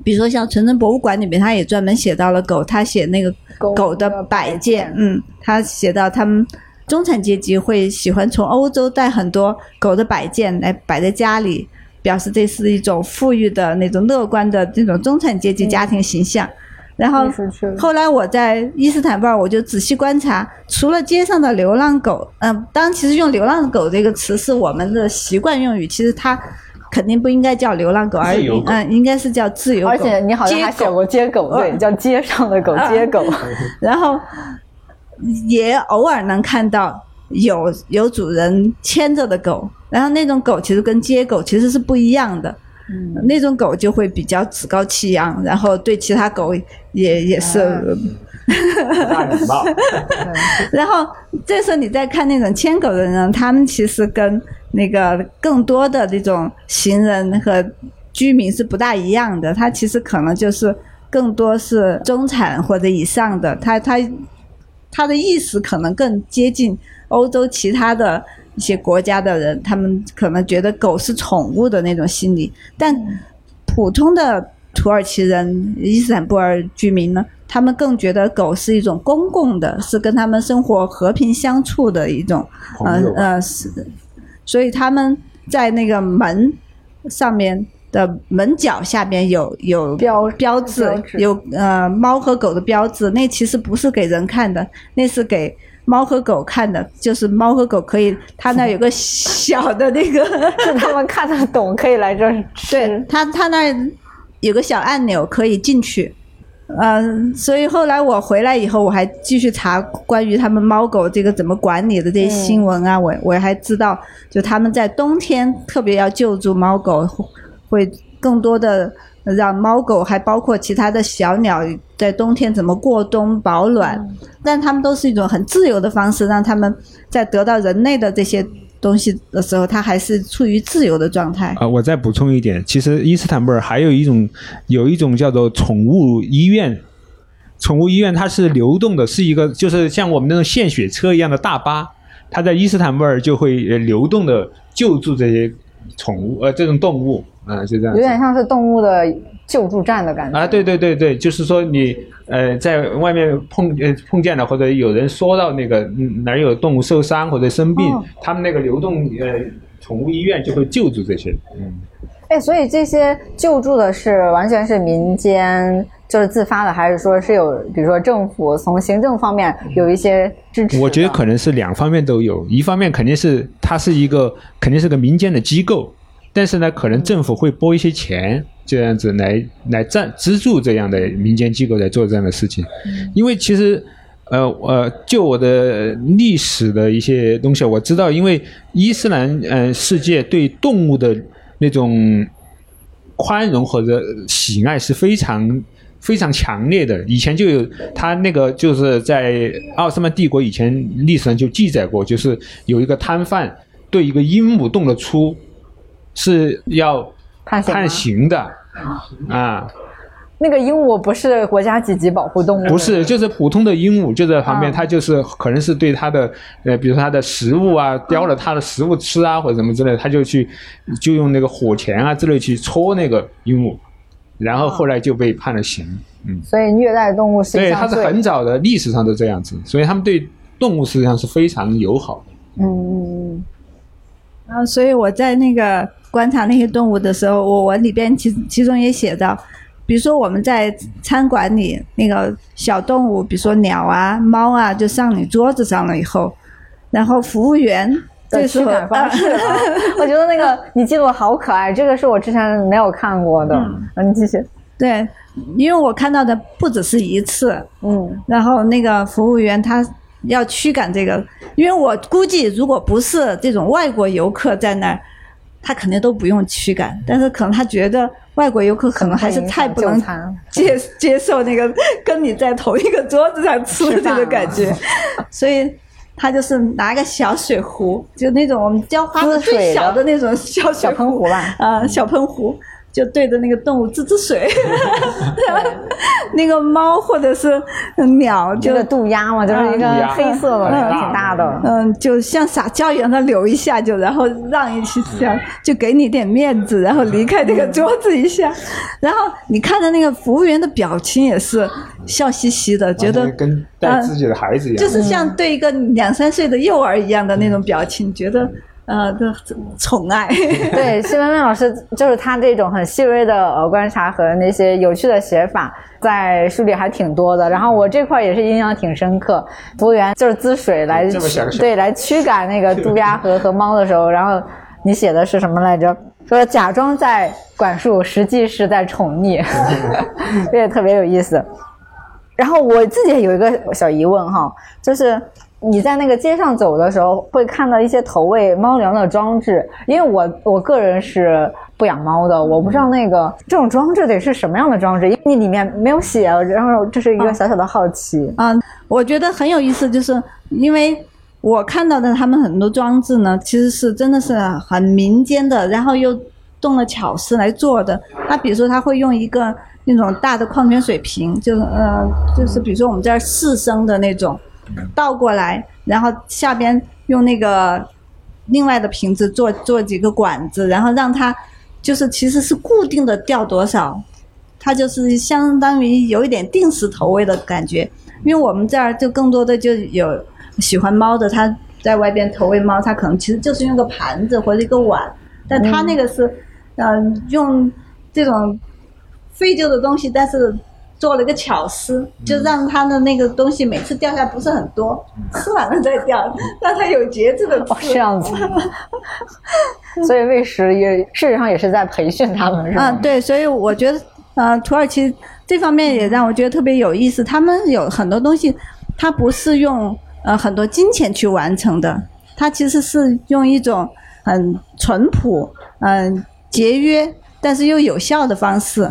Speaker 2: 比如说像纯真博物馆里面，他也专门写到了狗，他写那个
Speaker 1: 狗
Speaker 2: 的摆件，嗯，他写到他们中产阶级会喜欢从欧洲带很多狗的摆件来摆在家里，表示这是一种富裕的那种乐观的这种中产阶级家庭形象。然后后来我在伊斯坦布尔，我就仔细观察，除了街上的流浪狗，嗯、当然其实用“流浪狗”这个词是我们的习惯用语，其实它肯定不应该叫流浪狗，而嗯，应该是叫自由狗。
Speaker 1: 而且你好像还写过街狗，对，
Speaker 2: 嗯
Speaker 1: 叫街上的狗，
Speaker 2: 啊
Speaker 1: 街狗。
Speaker 2: 然后也偶尔能看到有有主人牵着的狗，然后那种狗其实跟街狗其实是不一样的。
Speaker 1: 嗯
Speaker 2: 那种狗就会比较趾高气扬，然后对其他狗也也是
Speaker 3: 不大礼貌。
Speaker 2: 然后这时候你再看那种牵狗的人，他们其实跟那个更多的这种行人和居民是不大一样的。他其实可能就是更多是中产或者以上的，他他他的意识可能更接近欧洲其他的一些国家的人，他们可能觉得狗是宠物的那种心理，但普通的土耳其人、伊斯坦布尔居民呢，他们更觉得狗是一种公共的，是跟他们生活和平相处的一种，呃
Speaker 3: 朋友
Speaker 2: 呃是，所以他们在那个门上面的门角下边有有
Speaker 1: 标
Speaker 2: 标志，
Speaker 1: 标志
Speaker 2: 有呃猫和狗的标志，那其实不是给人看的，那是给猫和狗看的，就是猫和狗可以，它那有个小的那个，
Speaker 1: 是他们看得懂，可以来这儿吃。
Speaker 2: 对，它它那有个小按钮可以进去。嗯，所以后来我回来以后，我还继续查关于他们猫狗这个怎么管理的这些新闻啊，我我还知道，就他们在冬天特别要救助猫狗，会更多的让猫狗还包括其他的小鸟在冬天怎么过冬保暖，但它们都是一种很自由的方式，让它们在得到人类的这些。东西的时候，它还是处于自由的状态。
Speaker 3: 啊，我再补充一点，其实伊斯坦布尔还有一种，有一种叫做宠物医院。宠物医院它是流动的，是一个就是像我们那种献血车一样的大巴，它在伊斯坦布尔就会流动的救助这些宠物呃这种动物啊，就这样。
Speaker 1: 有点像是动物的救助站的感觉
Speaker 3: 啊，对对对对，就是说你。呃，在外面碰呃碰见了，或者有人说到那个哪儿有动物受伤或者生病，他们那个流动呃宠物医院就会救助这些。嗯，
Speaker 1: 哎，所以这些救助的是完全是民间就是自发的，还是说是有比如说政府从行政方面有一些支持？
Speaker 3: 我觉得可能是两方面都有，一方面肯定是它是一个肯定是个民间的机构，但是呢，可能政府会拨一些钱。这样子来来赞资助这样的民间机构来做这样的事情，因为其实，呃呃，就我的历史的一些东西，我知道，因为伊斯兰呃世界对动物的那种宽容或者喜爱是非常非常强烈的。以前就有他那个就是在奥斯曼帝国以前历史上就记载过，就是有一个摊贩对一个鹦鹉动了粗，是要判刑的。啊，
Speaker 1: 那个鹦鹉不是国家几级保护动物？
Speaker 3: 不是，就是普通的鹦鹉就在旁边，它就是可能是对它的呃，比如它的食物啊，叼了它的食物吃啊，或者什么之类，它就去就用那个火钳啊之类去戳那个鹦鹉，然后后来就被判了刑。嗯，
Speaker 1: 所以虐待动物是
Speaker 3: 对，它是很早的历史上都这样子，所以他们对动物实际上是非常友好的。嗯嗯
Speaker 2: 嗯。啊，所以我在那个。观察那些动物的时候，我我里边其其中也写到，比如说我们在餐馆里那个小动物，比如说鸟啊、猫啊，就上你桌子上了以后，然后服务员
Speaker 1: 的驱赶方式，我觉得那个你记录好可爱，这个是我之前没有看过的。嗯，你继续。
Speaker 2: 对，因为我看到的不只是一次。嗯。然后那个服务员他要驱赶这个，因为我估计如果不是这种外国游客在那儿。他肯定都不用驱赶，但是可能他觉得外国游客可能还是太不能接接受那个跟你在同一个桌子上吃的这个感觉，所以他就是拿个小水壶，就那种我们浇花的最小的那种小
Speaker 1: 小喷壶吧，
Speaker 2: 啊，小喷壶。就对着那个动物滋滋水，那个猫或者是鸟，
Speaker 1: 就是渡鸦嘛，就是一个黑色的，挺大的，
Speaker 2: 嗯，就像撒娇一样，它留一下就，然后让一下，就给你点面子，然后离开这个桌子一下，然后你看着那个服务员的表情也是笑嘻嘻的，觉得
Speaker 3: 跟带自己的孩子一样，
Speaker 2: 就是像对一个两三岁的幼儿一样的那种表情，觉得。呃，的宠爱。
Speaker 1: 对，谢文文老师就是他这种很细微的呃观察和那些有趣的写法，在书里还挺多的。然后我这块也是印象挺深刻，服务员就是滋水来，对，来驱赶那个渡鸦和和猫的时候，然后你写的是什么来着？说假装在管束，实际是在宠溺，这也特别有意思。然后我自己有一个小疑问哈，就是。你在那个街上走的时候，会看到一些投喂猫粮的装置。因为我我个人是不养猫的，我不知道那个这种装置得是什么样的装置，因为你里面没有写。然后这是一个小小的好奇。
Speaker 2: 啊，我觉得很有意思，就是因为我看到的他们很多装置呢，其实是真的是很民间的，然后又动了巧思来做的。他比如说他会用一个那种大的矿泉水瓶，就是呃，就是比如说我们这儿四升的那种。倒过来，然后下边用那个另外的瓶子做做几个管子，然后让它就是其实是固定的掉多少，它就是相当于有一点定时投喂的感觉。因为我们这儿就更多的就有喜欢猫的，他在外边投喂猫，他可能其实就是用个盘子或者一个碗，但他那个是嗯用这种废旧的东西，但是。做了一个巧思，就让它的那个东西每次掉下不是很多，吃完了再掉，让它有节制的
Speaker 1: 哦，这样子。所以喂食也事实上也是在培训他们，是吧？
Speaker 2: 啊，对，所以我觉得，呃，土耳其这方面也让我觉得特别有意思。他们有很多东西，它不是用呃很多金钱去完成的，它其实是用一种很淳朴、嗯、节约，但是又有效的方式。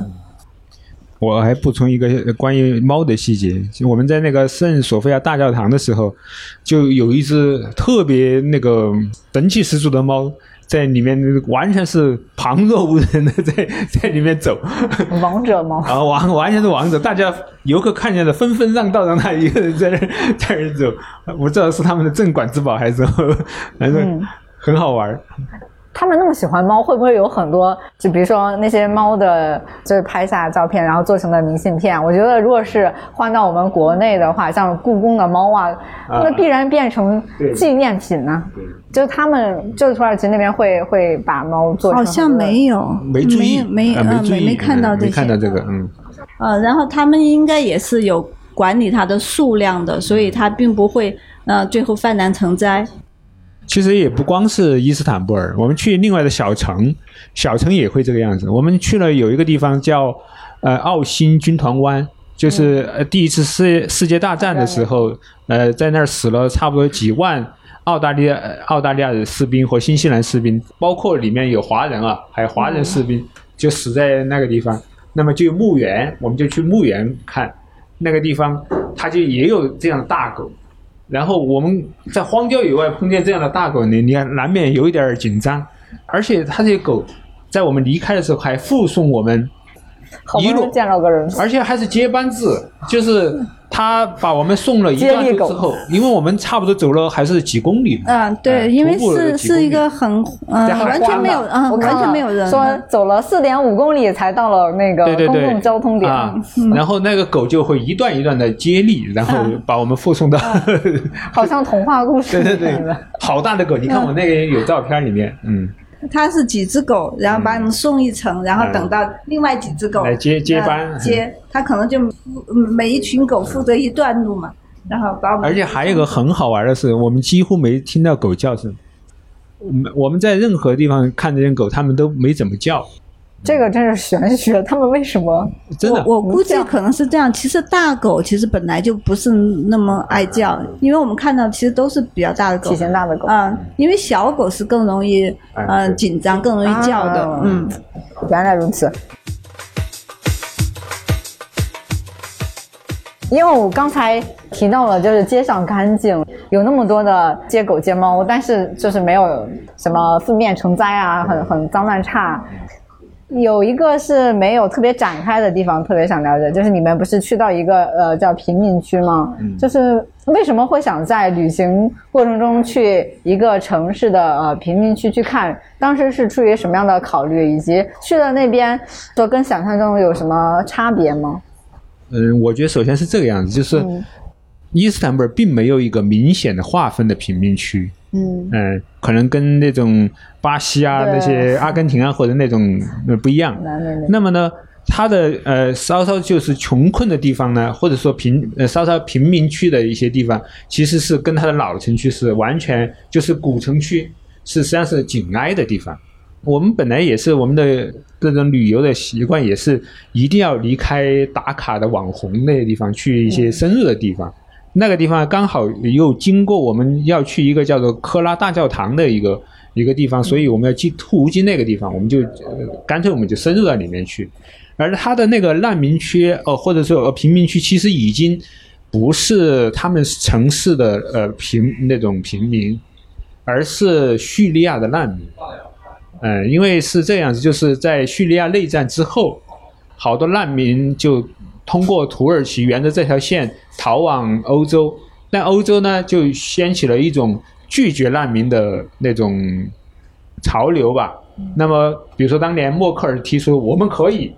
Speaker 3: 我还补充一个呃关于猫的细节，就我们在那个圣索菲亚大教堂的时候，就有一只特别那个神气十足的猫在里面，完全是旁若无人的在在里面走，
Speaker 1: 王者猫。
Speaker 3: 啊，王完完全是王者，大家游客看见了纷纷让道，让他一个人在那儿在那儿走，我不知道是他们的镇馆之宝还是反正很好玩儿。
Speaker 1: 他们那么喜欢猫，会不会有很多？就比如说那些猫的，就是拍下照片，然后做成的明信片。我觉得，如果是换到我们国内的话，像故宫的猫啊，那必然变成纪念品呢、
Speaker 3: 对
Speaker 1: 就是他们，就是土耳其那边会会把猫做成
Speaker 2: 好像没有，
Speaker 3: 没注意，
Speaker 2: 没
Speaker 3: 啊没
Speaker 2: 没没看到
Speaker 3: 嗯
Speaker 2: 这些，
Speaker 3: 没看到这个，嗯。
Speaker 2: 呃，然后他们应该也是有管理它的数量的，所以它并不会呃最后泛滥成灾。
Speaker 3: 其实也不光是伊斯坦布尔，我们去另外的小城，小城也会这个样子。我们去了有一个地方叫呃奥新军团湾，就是呃第一次世世界大战的时候，呃在那儿死了差不多几万澳大利亚呃澳大利亚的士兵和新西兰士兵，包括里面有华人啊，还有华人士兵就死在那个地方。那么就有墓园，我们就去墓园看那个地方，它就也有这样的大狗。然后我们在荒郊野外碰见这样的大狗你，你看难免有一点紧张，而且它这些狗在我们离开的时候还附送我们，一路
Speaker 1: 见到个人，
Speaker 3: 而且还是接班制，就是他把我们送了一段
Speaker 1: 接力狗
Speaker 3: 路之后，因为我们差不多走了还是几公里嘛，
Speaker 2: 嗯、
Speaker 3: 哎
Speaker 2: 对，因为是是一个很嗯、完全没有嗯、
Speaker 1: 我
Speaker 2: 完全没有人，
Speaker 1: 说走了四点五公里才到了那个公共交通点。
Speaker 3: 啊，然后那个狗就会一段一段的接力，然后把我们护送到，
Speaker 1: 好像童话故事
Speaker 3: 对对对。好大的狗，你看我那个有照片里面，嗯，
Speaker 2: 它是几只狗，然后把你们送一层，然后等到另外几只狗
Speaker 3: 来接接班。
Speaker 2: 呃接，它可能就嗯每一群狗负责一段路嘛，然后把我们
Speaker 3: 而且还有一个很好玩的是，我们几乎没听到狗叫声。我们我们在任何地方看这些狗，它们都没怎么叫，
Speaker 1: 这个真是玄学。他们为什么？
Speaker 3: 真的。
Speaker 2: 我我估计可能是这样。其实大狗其实本来就不是那么爱叫，因为我们看到其实都是比较大的狗
Speaker 1: 体。型大的狗？
Speaker 2: 嗯，因为小狗是更容易
Speaker 3: 嗯
Speaker 2: 呃紧张，更容易叫的。
Speaker 1: 啊
Speaker 2: 嗯，
Speaker 1: 原来如此。因为我刚才提到了，就是街上干净，有那么多的街狗街猫，但是就是没有什么四面成灾啊，很很脏乱差。有一个是没有特别展开的地方，特别想了解，就是你们不是去到一个呃叫贫民区吗？就是为什么会想在旅行过程中去一个城市的呃贫民区去看？当时是出于什么样的考虑，以及去了那边说跟想象中有什么差别吗？
Speaker 3: 嗯，我觉得首先是这个样子，就是
Speaker 1: 嗯
Speaker 3: 伊斯坦布尔并没有一个明显的划分的贫民区，
Speaker 1: 嗯
Speaker 3: 嗯，可能跟那种巴西啊、那些阿根廷啊或者那种呃不一样。
Speaker 1: 那
Speaker 3: 么呢，它的呃稍稍就是穷困的地方呢，或者说贫呃稍稍贫民区的一些地方，其实是跟它的老城区是完全就是古城区是实际上是紧挨的地方。我们本来也是我们的这种旅游的习惯，也是一定要离开打卡的网红那些地方，去一些深入的地方。那个地方刚好又经过我们要去一个叫做科拉大教堂的一个一个地方，所以我们要经途经那个地方，我们就、呃、干脆我们就深入到里面去。而他的那个难民区，呃，或者说呃贫民区，其实已经不是他们城市的呃贫那种平民，而是叙利亚的难民。嗯，因为是这样子，就是在叙利亚内战之后，好多难民就通过土耳其沿着这条线逃往欧洲，但欧洲呢就掀起了一种拒绝难民的那种潮流吧。那么，比如说当年默克尔提出我们可以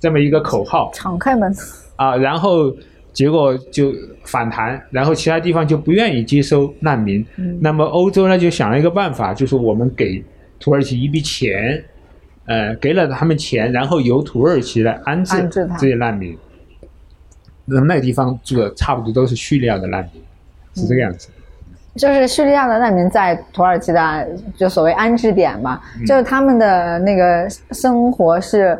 Speaker 3: 这么一个口号
Speaker 1: 敞开门，
Speaker 3: 啊，然后结果就反弹，然后其他地方就不愿意接收难民。那么欧洲呢就想了一个办法，就是我们给土耳其一笔钱，呃，给了他们钱，然后由土耳其来安置这些难民。那么那个地方住的差不多都是叙利亚的难民，是这个样子。
Speaker 1: 就是叙利亚的难民在土耳其的就所谓安置点嘛，
Speaker 3: 嗯
Speaker 1: 就是他们的那个生活是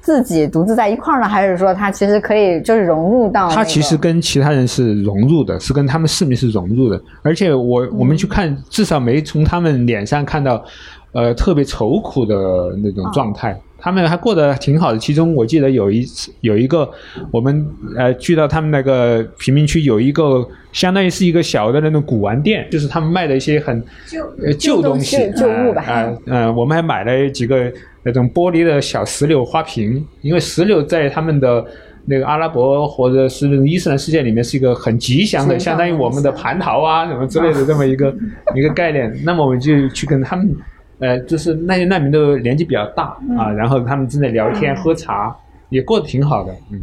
Speaker 1: 自己独自在一块儿呢，还是说他其实可以就是融入到、那个？
Speaker 3: 他其实跟其他人是融入的，是跟他们市民是融入的，而且我我们去看，至少没从他们脸上看到，呃，特别愁苦的那种状态。他们还过得挺好的。其中我记得有一次有一个，我们呃去到他们那个贫民区，有一个相当于是一个小的那种古玩店，就是他们卖的一些很呃旧东西、
Speaker 1: 旧旧物吧
Speaker 3: 啊呃我们还买了几个那种玻璃的小石榴花瓶，因为石榴在他们的那个阿拉伯或者是伊斯兰世界里面是一个很吉祥的，相当于我们的蟠桃啊什么之类的这么一个 一个概念。那么我们就去跟他们，呃，就是那些难民都年纪比较大啊，然后他们正在聊天喝茶，也过得挺好的，嗯。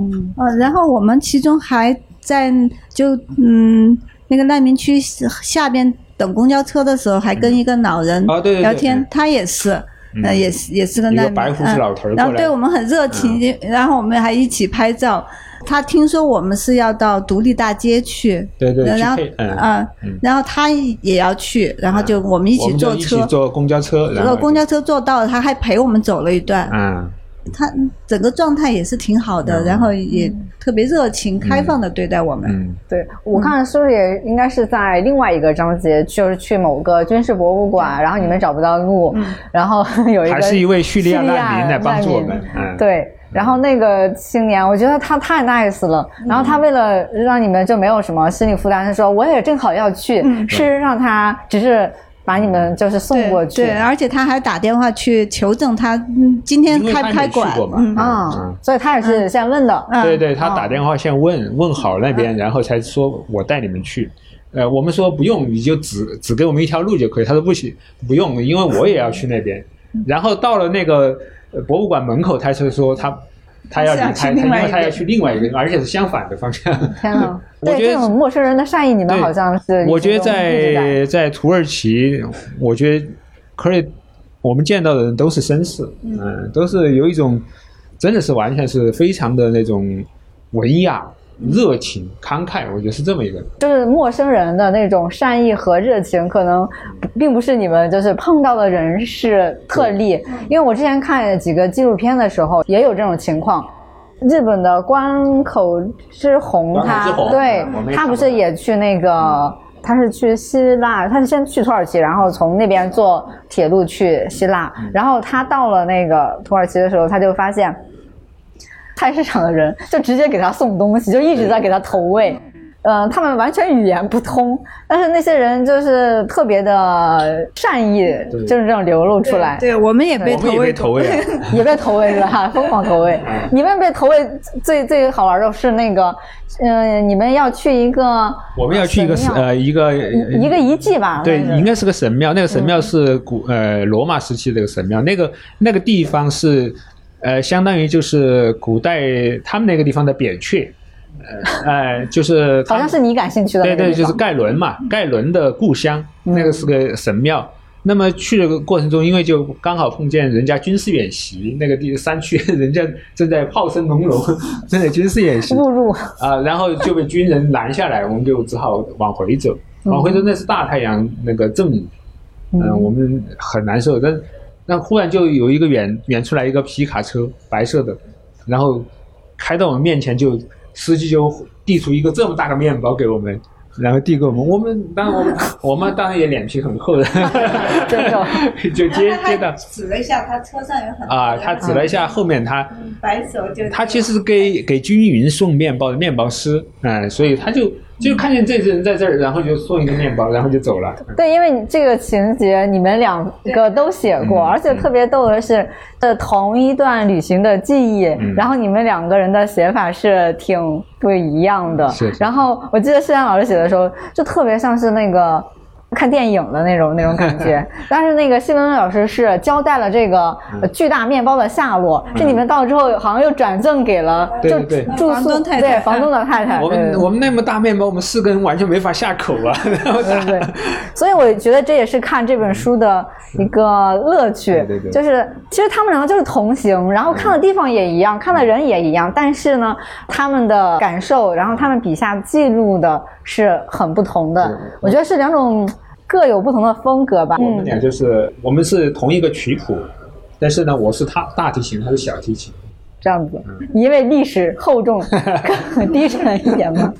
Speaker 1: 嗯
Speaker 2: 呃，然后我们其中还在就嗯那个难民区下边等公交车的时候，还跟一个老人
Speaker 3: 啊对对对
Speaker 2: 聊天，
Speaker 3: 嗯
Speaker 2: 他也是。
Speaker 3: 嗯
Speaker 2: 呃，也是也是个难民，
Speaker 3: 一个白胡子
Speaker 2: 嗯
Speaker 3: 老头儿
Speaker 2: 然后
Speaker 3: 过来嗯
Speaker 2: 对我们很热情，然后我们还一起拍照。他听说我们是要到独立大街去，
Speaker 3: 对对去
Speaker 2: 然后啊
Speaker 3: 嗯，
Speaker 2: 然后他也要去，然后就我们一起
Speaker 3: 我们就
Speaker 2: 坐车，
Speaker 3: 一起坐公交车，然后
Speaker 2: 公交车坐到了，他还陪我们走了一段，
Speaker 3: 嗯，
Speaker 2: 他整个状态也是挺好的，
Speaker 3: 嗯。
Speaker 2: 然后也特别热情、开放的对待我们。
Speaker 3: 嗯，
Speaker 1: 对，我看是不是也应该是在另外一个章节，就是去某个军事博物馆，然后你们找不到路，然后有一个
Speaker 3: 还是一位叙利亚难民来帮助我们，嗯，
Speaker 1: 对。然后那个青年，我觉得他太 nice 了。然后他为了让你们就没有什么心理负担，他说我也正好要去。
Speaker 2: 嗯
Speaker 1: 事实上他只是把你们就是送过去。
Speaker 2: 对，而且他还打电话去求证他，嗯，今天开不开馆
Speaker 1: 啊、
Speaker 3: 嗯
Speaker 1: 所以他也是先问的。
Speaker 2: 嗯
Speaker 3: 对对，他打电话先问问好那边，然后才说我带你们去。呃，我们说不用，你就只只给我们一条路就可以。他说不行，不用，因为我也要去那边。然后到了那个呃博物馆门口，他是说他他要离开，他因为他要去另外一个，而且是相反的方向。我觉得
Speaker 1: 这种陌生人的善意，你们好像是
Speaker 3: 我觉得在在土耳其，我觉得可以，我们见到的人都是绅士，嗯，都是有一种真的是完全是非常的那种文雅、热情、慷慨，我觉得是这么一个。
Speaker 1: 就是陌生人的那种善意和热情，可能并不是你们就是碰到的人是特例。因为我之前看几个纪录片的时候，也有这种情况。日本的关口之红他，对他不是也去那个，他是去希腊，他是先去土耳其，然后从那边坐铁路去希腊，
Speaker 3: 嗯
Speaker 1: 然后他到了那个土耳其的时候，他就发现。菜市场的人就直接给他送东西，就一直在给他投喂。嗯、他们完全语言不通，但是那些人就是特别的善意，就是这种流露出来，
Speaker 2: 对，我们也被
Speaker 3: 我们也
Speaker 2: 投喂
Speaker 3: 被投喂，
Speaker 1: 也被投喂是吧？疯狂投喂。你们被投喂最最好玩的是那个，嗯、你们要去一个
Speaker 3: 我们要去一个呃一个
Speaker 1: 一一个遗迹吧？
Speaker 3: 对，应该是个神庙。那个神庙是古呃罗马时期的一个神庙，那个那个地方是呃相当于就是古代他们那个地方的扁鹊，呃呃就是
Speaker 1: 好像是你感兴趣的
Speaker 3: 对对，就是盖伦嘛，盖伦的故乡，那个是个神庙。那么去的过程中，因为就刚好碰见人家军事演习，那个地山区 人家正在炮声隆隆，正在军事演习，
Speaker 1: 误入。
Speaker 3: 啊，然后就被军人拦下来，我们就只好往回走。往回走那是大太阳那个正午，嗯、我们很难受。但那忽然就有一个远远出来一个皮卡车，白色的，然后开到我们面前就，司机就递出一个这么大的面包给我们。然后递给我们，我们当然我们我们当然也脸皮很厚的，
Speaker 1: 真的。
Speaker 3: 就接接到
Speaker 2: 指了一下，他车上有很多
Speaker 3: 啊，他指了一下后面他
Speaker 2: 嗯摆手就
Speaker 3: 他其实是给给均匀送面包的面包师，嗯、所以他就就看见这些人在这儿，然后就送一个面包，然后就走了。
Speaker 1: 对，因为你这个情节你们两个都写过，
Speaker 3: 嗯
Speaker 1: 而且特别逗的是，的同一段旅行的记忆，
Speaker 3: 嗯
Speaker 1: 然后你们两个人的写法是挺不一样的。然后我记得施阳老师写的时候，就特别像是那个。看电影的那种那种感觉。但是那个谢文老师是交代了这个呃巨大面包的下落，这里面到了之后好像又转赠给了就
Speaker 3: 对对。对
Speaker 1: 住宿
Speaker 2: 太太。
Speaker 1: 对房东的太太。
Speaker 3: 我
Speaker 1: 对对
Speaker 3: 们我们那么大面包，我们四个人完全没法下口啊。然后
Speaker 1: 对对，所以我觉得这也是看这本书的一个乐趣，
Speaker 3: 对对对。
Speaker 1: 就是其实他们两个就是同行，然后看的地方也一样，看的人也一样，但是呢，他们的感受，然后他们笔下记录的是很不同的，我觉得是两种各有不同的风格吧。
Speaker 3: 我们俩就是我们是同一个曲谱，但是呢，我是他大提琴，他是小提琴。
Speaker 1: 这样子，
Speaker 3: 嗯
Speaker 1: 因为历史厚重，更低沉一点嘛。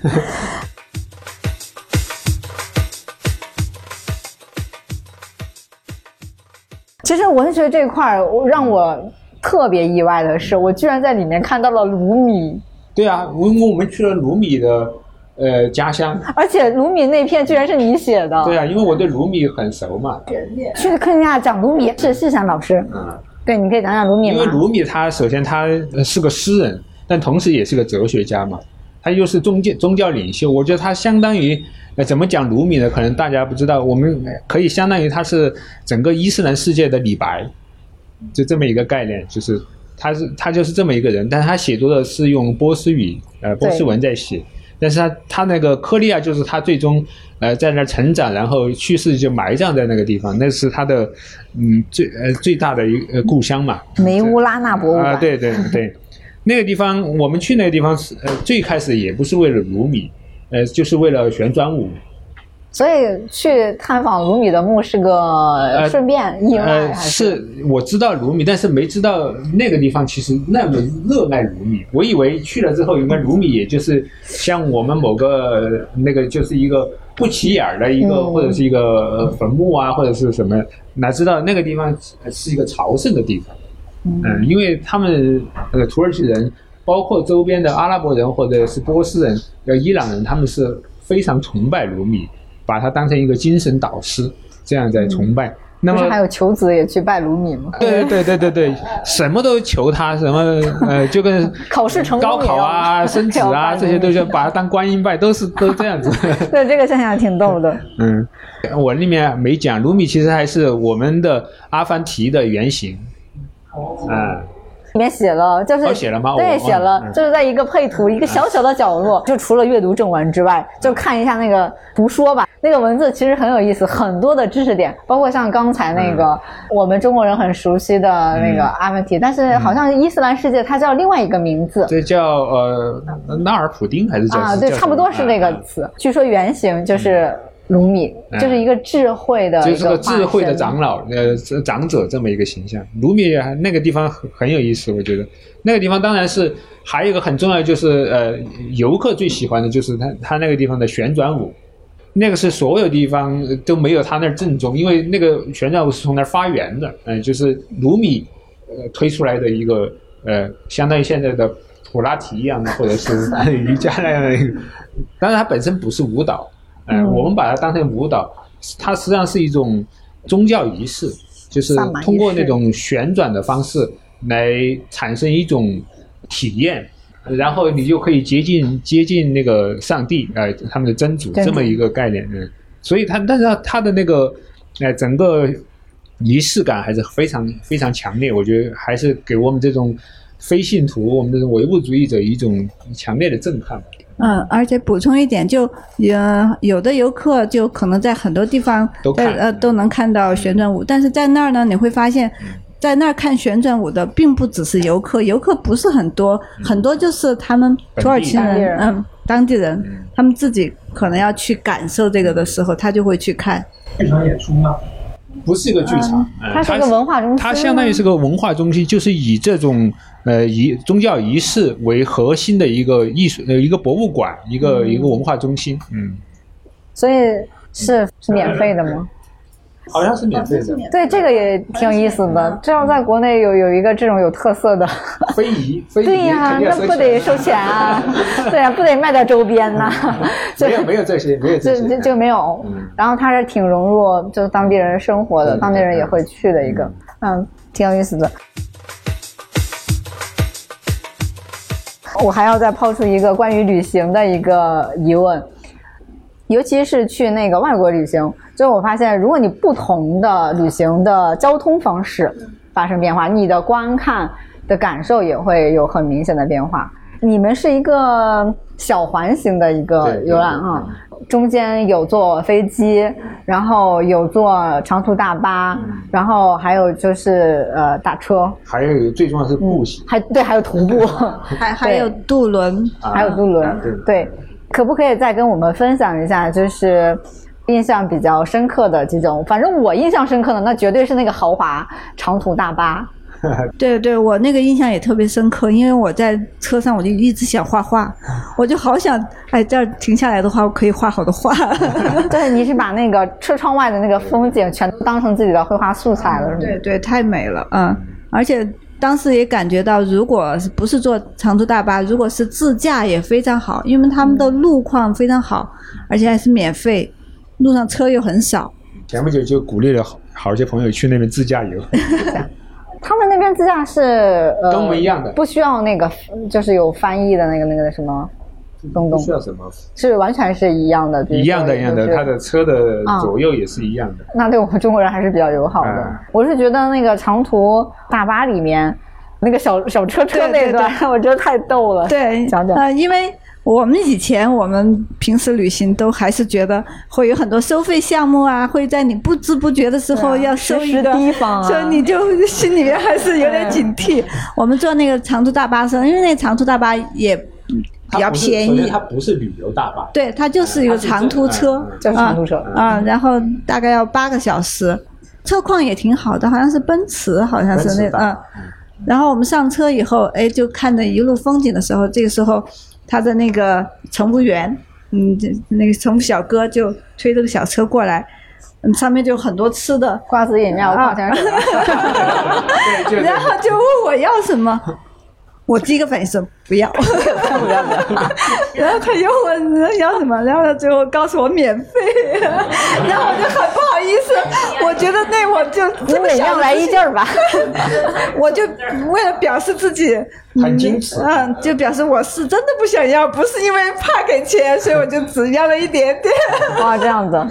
Speaker 1: 其实文学这块儿，让我特别意外的是，我居然在里面看到了鲁米，
Speaker 3: 对啊，我我们去了鲁米的呃家乡。
Speaker 1: 而且鲁米那篇居然是你写的。
Speaker 3: 对啊，因为我对鲁米很熟嘛。
Speaker 1: 去克尼亚讲鲁米是是山老师，
Speaker 3: 嗯，
Speaker 1: 对，你可以讲讲鲁米？
Speaker 3: 因为鲁米他首先他呃是个诗人，但同时也是个哲学家嘛，他又是宗教宗教领袖。我觉得他相当于呃怎么讲鲁米呢？可能大家不知道，我们可以相当于他是整个伊斯兰世界的李白，就这么一个概念，就是他是他就是这么一个人，但是他写作的是用波斯语呃波斯文在写。但是他他那个科利亚就是他最终呃在那儿成长，然后去世就埋葬在那个地方，那是他的嗯最呃最大的一个、呃、故乡嘛。
Speaker 1: 梅乌拉纳博物馆。
Speaker 3: 啊，对对对，那个地方我们去那个地方是呃最开始也不是为了卢米，呃就是为了旋转舞。
Speaker 1: 所以去探访卢米的墓是个顺便意外
Speaker 3: 是我知道卢米，但是没知道那个地方其实那么热爱卢米。我以为去了之后，应该卢米也就是像我们某个那个就是一个不起眼儿的一个，
Speaker 1: 嗯
Speaker 3: 或者是一个呃坟墓啊，或者是什么，哪知道那个地方是一个朝圣的地方。嗯，因为他们呃土耳其人，包括周边的阿拉伯人或者是波斯人、呃伊朗人，他们是非常崇拜卢米，把他当成一个精神导师，这样在崇拜。那么
Speaker 1: 还有求子也去拜鲁米吗？
Speaker 3: 对对对对对，什么都求他，什么呃，就跟
Speaker 1: 考试成功
Speaker 3: 高考啊、升职啊这些，都是把他当观音拜，都是都这样子。
Speaker 1: 对，这个现象挺逗的。
Speaker 3: 嗯，我里面没讲，鲁米其实还是我们的阿凡提的原型。啊，
Speaker 1: 里面写了，就是
Speaker 3: 哦写了吗？
Speaker 1: 对，写了，
Speaker 3: 嗯。
Speaker 1: 就是在一个配图，一个小小的角落，就除了阅读正文之外，就看一下那个读说吧。那个文字其实很有意思，很多的知识点，包括像刚才那个
Speaker 3: 嗯。
Speaker 1: 我们中国人很熟悉的那个阿凡提，但是好像伊斯兰世界它叫另外一个名字。
Speaker 3: 这叫呃纳尔普丁还是叫
Speaker 1: 啊，对，差不多是那个词。据说原型就是鲁米，
Speaker 3: 嗯
Speaker 1: 就是一个智慧的，
Speaker 3: 就是个智慧的长老，呃，长者这么一个形象。卢米啊那个地方很很有意思，我觉得那个地方当然是还有一个很重要，就是呃，游客最喜欢的就是他他那个地方的旋转舞，那个是所有地方都没有他那儿正宗，因为那个旋转舞是从那儿发源的，嗯、就是卢米呃推出来的一个呃，相当于现在的普拉提一样的，或者是瑜伽那样的一个，当然它本身不是舞蹈。嗯，
Speaker 1: 嗯
Speaker 3: 我们把它当成舞蹈，它实际上是一种宗教仪式，就是通过那种旋转的方式来产生一种体验，然后你就可以接近接近那个上帝，呃，他们的真主这么一个概念。嗯，所以它，但是它它的那个，呃，整个仪式感还是非常非常强烈。我觉得还是给我们这种非信徒、我们这种唯物主义者一种强烈的震撼吧。
Speaker 2: 嗯，而且补充一点，就呃有的游客就可能在很多地方
Speaker 3: 都看
Speaker 2: 呃都能看到旋转舞，但是在那儿呢，你会发现。
Speaker 3: 嗯
Speaker 2: 在那儿看旋转舞的并不只是游客，游客不是很多，很多就是他们土耳其人，
Speaker 1: 人
Speaker 2: 嗯，当地人，他们自己可能要去感受这个的时候，他就会去看。
Speaker 5: 剧场演出吗？
Speaker 3: 不是一个剧场，呃
Speaker 1: 它是一个文化中心
Speaker 3: 它相当于是个文化中心，就是以这种呃以宗教仪式为核心的一个艺术呃一个博物馆，一个、一个文化中心。嗯，
Speaker 1: 所以是是免费的吗？
Speaker 3: 好像是免费的。
Speaker 1: 对，这个也挺有意思的。这要在国内有有一个这种有特色的，
Speaker 3: 非遗，非遗
Speaker 1: 对呀、那不得收钱啊？对呀、不得卖点周边呐？
Speaker 3: 没有没有这些，没有这些。
Speaker 1: 就就就没有
Speaker 3: 嗯。
Speaker 1: 然后它是挺融入就是当地人生活的，
Speaker 3: 对
Speaker 1: 当地人也会去的一个，嗯，挺有意思的。我还要再抛出一个关于旅行的一个疑问。尤其是去那个外国旅行，最后我发现，如果你不同的旅行的交通方式发生变化，你的观看的感受也会有很明显的变化。你们是一个小环形的一个游览啊，中间有坐飞机，然后有坐长途大巴，然后还有就是呃打车，
Speaker 3: 还有最重要是步行，
Speaker 1: 还对，还有徒步，
Speaker 2: 还还有渡轮，
Speaker 3: 啊
Speaker 1: 还有渡轮，
Speaker 3: 对。
Speaker 1: 对，可不可以再跟我们分享一下，就是印象比较深刻的这种？反正我印象深刻的那绝对是那个豪华长途大巴，
Speaker 2: 对对，我那个印象也特别深刻，因为我在车上我就一直想画画，我就好想，哎，这儿停下来的话，我可以画好多画。
Speaker 1: 对，你是把那个车窗外的那个风景全都当成自己的绘画素材了，是吗？
Speaker 2: 对对，太美了，嗯，而且当时也感觉到，如果不是坐长途大巴，如果是自驾也非常好，因为他们的路况非常好，而且还是免费，路上车又很少。
Speaker 3: 前不久就鼓励了好好些朋友去那边自驾游，
Speaker 1: 他们那边自驾是呃
Speaker 3: 跟我们一样的
Speaker 1: 不需要那个就是有翻译的那个那个什么东东
Speaker 3: 需，要什么
Speaker 1: 是完全是一样的，
Speaker 3: 一样的，一样的，
Speaker 1: 就是
Speaker 3: 它的车的
Speaker 1: 啊
Speaker 3: 左右也是一样的。
Speaker 1: 那对我们中国人还是比较友好的。
Speaker 3: 嗯
Speaker 1: 我是觉得那个长途大巴里面那个小小车车
Speaker 2: 对对
Speaker 1: 那段，我觉得太逗了。
Speaker 2: 对，
Speaker 1: 讲讲。
Speaker 2: 呃，因为我们以前我们平时旅行都还是觉得会有很多收费项目啊，会在你不知不觉的时候要收一个
Speaker 1: 啊。
Speaker 2: 所以你就心里面还是有点警惕。我们坐那个长途大巴时候，因为那个长途大巴也嗯比较便宜。
Speaker 3: 它，不是旅游大巴，
Speaker 2: 对，它就是一个长途车。
Speaker 3: 嗯嗯。嗯，
Speaker 1: 就是长途车。
Speaker 2: 啊啊，然后大概要八个小时，车况也挺好的，好像是奔驰，好像是那嗯。然后我们上车以后，哎，就看着一路风景的时候，这个时候他的那个乘务员，嗯，这那个乘务小哥就推这个小车过来，嗯，上面就有很多吃的，
Speaker 1: 瓜子饮料、
Speaker 2: 啊。
Speaker 1: 矿泉水，
Speaker 2: 然后就问我要什么，我第一个反应是不要，
Speaker 1: 不要不要。
Speaker 2: 然后他又问要什么，然后他最后告诉我免费，然后我就很不好意思，我觉得那我就
Speaker 1: 你
Speaker 2: 这么小的
Speaker 1: 哪样来一劲儿吧？
Speaker 2: 我就为了表示自己
Speaker 3: 很矜持
Speaker 2: 嗯，就表示我是真的不想要，不是因为怕给钱，所以我就只要了一点点。
Speaker 1: 哇，这样子，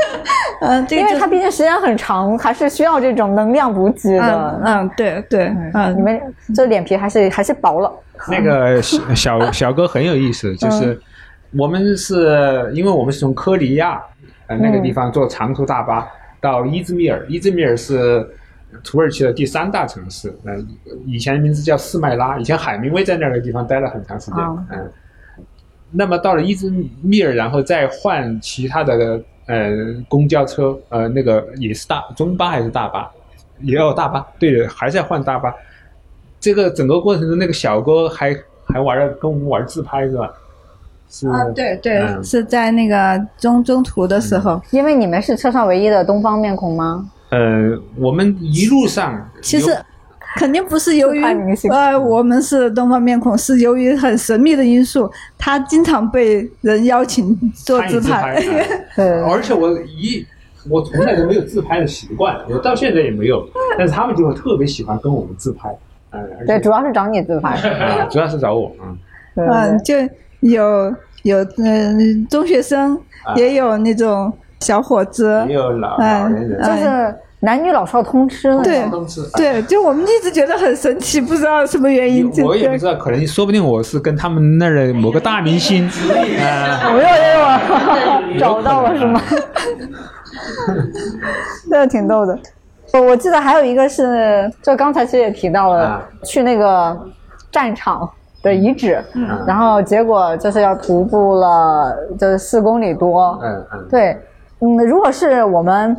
Speaker 2: 嗯，这
Speaker 1: 因为
Speaker 2: 就
Speaker 1: 它毕竟时间很长，还是需要这种能量补给
Speaker 2: 嗯
Speaker 1: 的。
Speaker 2: 嗯，对对，嗯
Speaker 1: 你
Speaker 2: 嗯，
Speaker 1: 们这脸皮还是还是薄了。
Speaker 3: 那个小小小哥很有意思，就是我们是因为我们是从科里亚呃那个地方坐长途大巴到伊兹密尔，伊兹密尔是土耳其的第三大城市，呃，以前名字叫斯麦拉，以前海明威在那个地方待了很长时间，
Speaker 1: 哦
Speaker 3: 嗯。那么到了伊兹密尔，然后再换其他的呃公交车，呃，那个也是大中巴还是大巴，也有大巴，对，还是要换大巴。这个整个过程中，那个小哥还还玩了跟我们玩自拍是吧？是
Speaker 2: 啊，对对，
Speaker 3: 嗯
Speaker 2: 是在那个中中途的时候，
Speaker 1: 因为你们是车上唯一的东方面孔吗？
Speaker 3: 呃，我们一路上
Speaker 2: 其实肯定不是由于呃我们是东方面孔，是由于很神秘的因素，他经常被人邀请做自
Speaker 3: 自拍，而且我一我从来都没有自拍的习惯，我到现在也没有，但是他们就会特别喜欢跟我们自拍，呃，
Speaker 1: 对，主要是找你自拍。
Speaker 3: 啊，主要是找我，嗯，
Speaker 2: 嗯，就有有嗯、中学生，
Speaker 3: 啊。
Speaker 2: 也有那种小伙子，
Speaker 3: 也有老
Speaker 2: 嗯
Speaker 3: 老年人，
Speaker 1: 就是男女老少通吃了
Speaker 2: 对。对，就我们一直觉得很神奇，不知道什么原因。就
Speaker 3: 我也不知道，可能说不定我是跟他们那儿的某个大明星，呃，
Speaker 1: 没有没有啊，找到了是吗？这个挺逗的。我我记得还有一个是，就刚才其实也提到了，
Speaker 3: 啊
Speaker 1: 去那个战场的遗址，
Speaker 3: 嗯
Speaker 1: 然后结果就是要徒步了，就是四公里多。
Speaker 3: 嗯嗯，
Speaker 1: 对，嗯，如果是我们，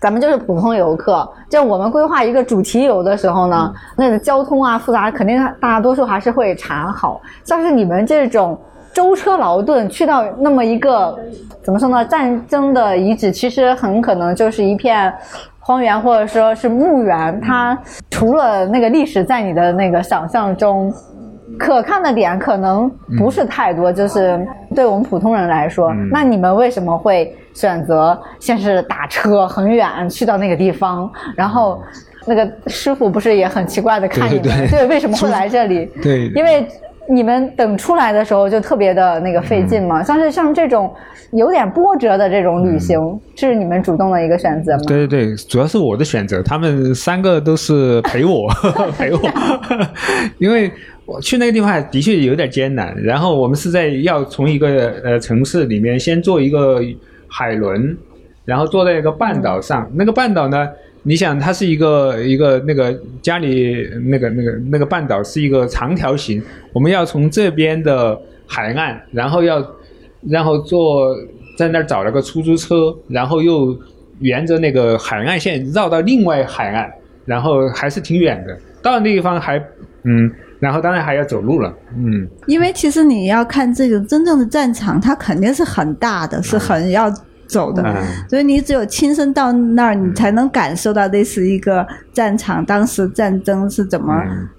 Speaker 1: 咱们就是普通游客，就我们规划一个主题游的时候呢，那个交通啊复杂，肯定大多数还是会查好。像是你们这种舟车劳顿去到那么一个怎么说呢，战争的遗址，其实很可能就是一片。荒原或者说是墓园，它除了那个历史在你的那个想象中，可看的点可能不是太多，就是对我们普通人来说，
Speaker 3: 嗯。
Speaker 1: 那你们为什么会选择先是打车很远去到那个地方，然后那个师傅不是也很奇怪的看你们，
Speaker 3: 对对对。
Speaker 1: 为什么会来这里？
Speaker 3: 对
Speaker 1: 因为你们等出来的时候就特别的那个费劲嘛？像是像这种有点波折的这种旅行，是你们主动的一个选择吗？
Speaker 3: 对对对，主要是我的选择，他们三个都是陪我 陪我，因为我去那个地方的确有点艰难。然后我们是在要从一个呃城市里面先坐一个海轮，然后坐在一个半岛上，那个半岛呢。你想，它是一个一个那个家里那个那个那个半岛是一个长条形，我们要从这边的海岸，然后要然后坐在那儿找了个出租车，然后又沿着那个海岸线绕到另外海岸，然后还是挺远的。到那地方还嗯，然后当然还要走路了，嗯。
Speaker 2: 因为其实你要看这个真正的战场，它肯定是很大的，是很要。走的，所以你只有亲身到那儿，你才能感受到这是一个战场，当时战争是怎么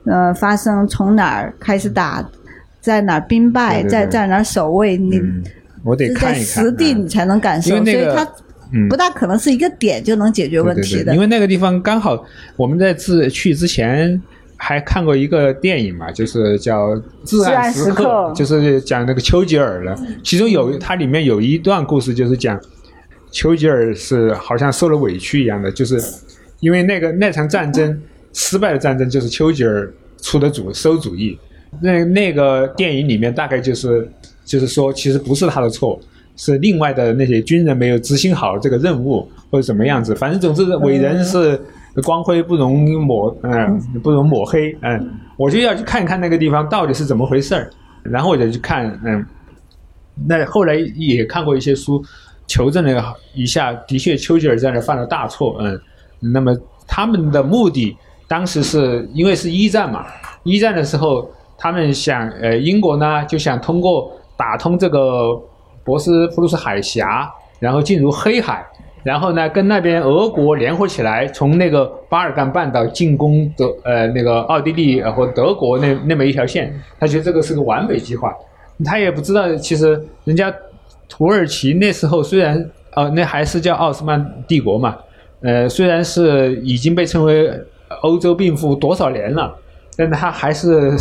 Speaker 2: 呃发生，从哪儿开始打，在哪儿兵败，在在哪儿守卫，你
Speaker 3: 我得看
Speaker 2: 在实地你才能感受，
Speaker 3: 所
Speaker 2: 以它不大可能是一个点就能解决问题
Speaker 3: 的。因为那个地方刚好我们在自去之前还看过一个电影嘛，就是叫《
Speaker 1: 至暗时刻》，
Speaker 3: 就是讲那个丘吉尔的，其中有它里面有一段故事，就是讲。丘吉尔是好像受了委屈一样的，就是因为那个那场战争失败的战争，就是丘吉尔出的主馊主意。那那个电影里面大概就是就是说，其实不是他的错，是另外的那些军人没有执行好这个任务或者怎么样子。反正总之，伟人是光辉不容抹，嗯，不容抹黑。嗯，我就要去看一看那个地方到底是怎么回事儿，然后我就去看，嗯，那后来也看过一些书。求证了一下，的确，丘吉尔在那犯了大错。嗯，那么他们的目的，当时是因为是一战嘛，一战的时候，他们想，呃，英国呢就想通过打通这个博斯普鲁斯海峡，然后进入黑海，然后呢跟那边俄国联合起来，从那个巴尔干半岛进攻德，呃，那个奥地利或德国那那么一条线，他觉得这个是个完美计划，他也不知道其实人家。土耳其那时候虽然呃，那还是叫奥斯曼帝国嘛，呃，虽然是已经被称为欧洲病夫多少年了，但他还是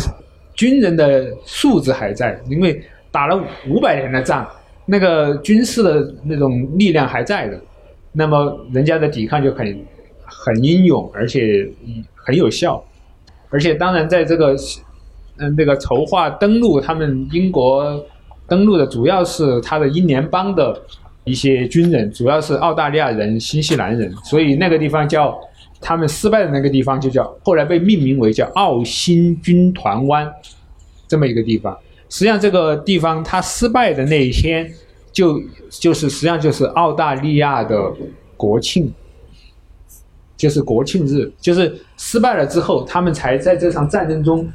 Speaker 3: 军人的素质还在，因为打了五百年的仗，那个军事的那种力量还在的，那么人家的抵抗就很很英勇，而且很有效，而且当然在这个嗯那个筹划登陆他们英国。登陆的主要是他的英联邦的一些军人，主要是澳大利亚人、新西兰人，所以那个地方叫他们失败的那个地方就叫后来被命名为叫澳新军团湾这么一个地方。实际上这个地方它失败的那一天，就就是实际上就是澳大利亚的国庆，就是国庆日，就是失败了之后，他们才在这场战争中。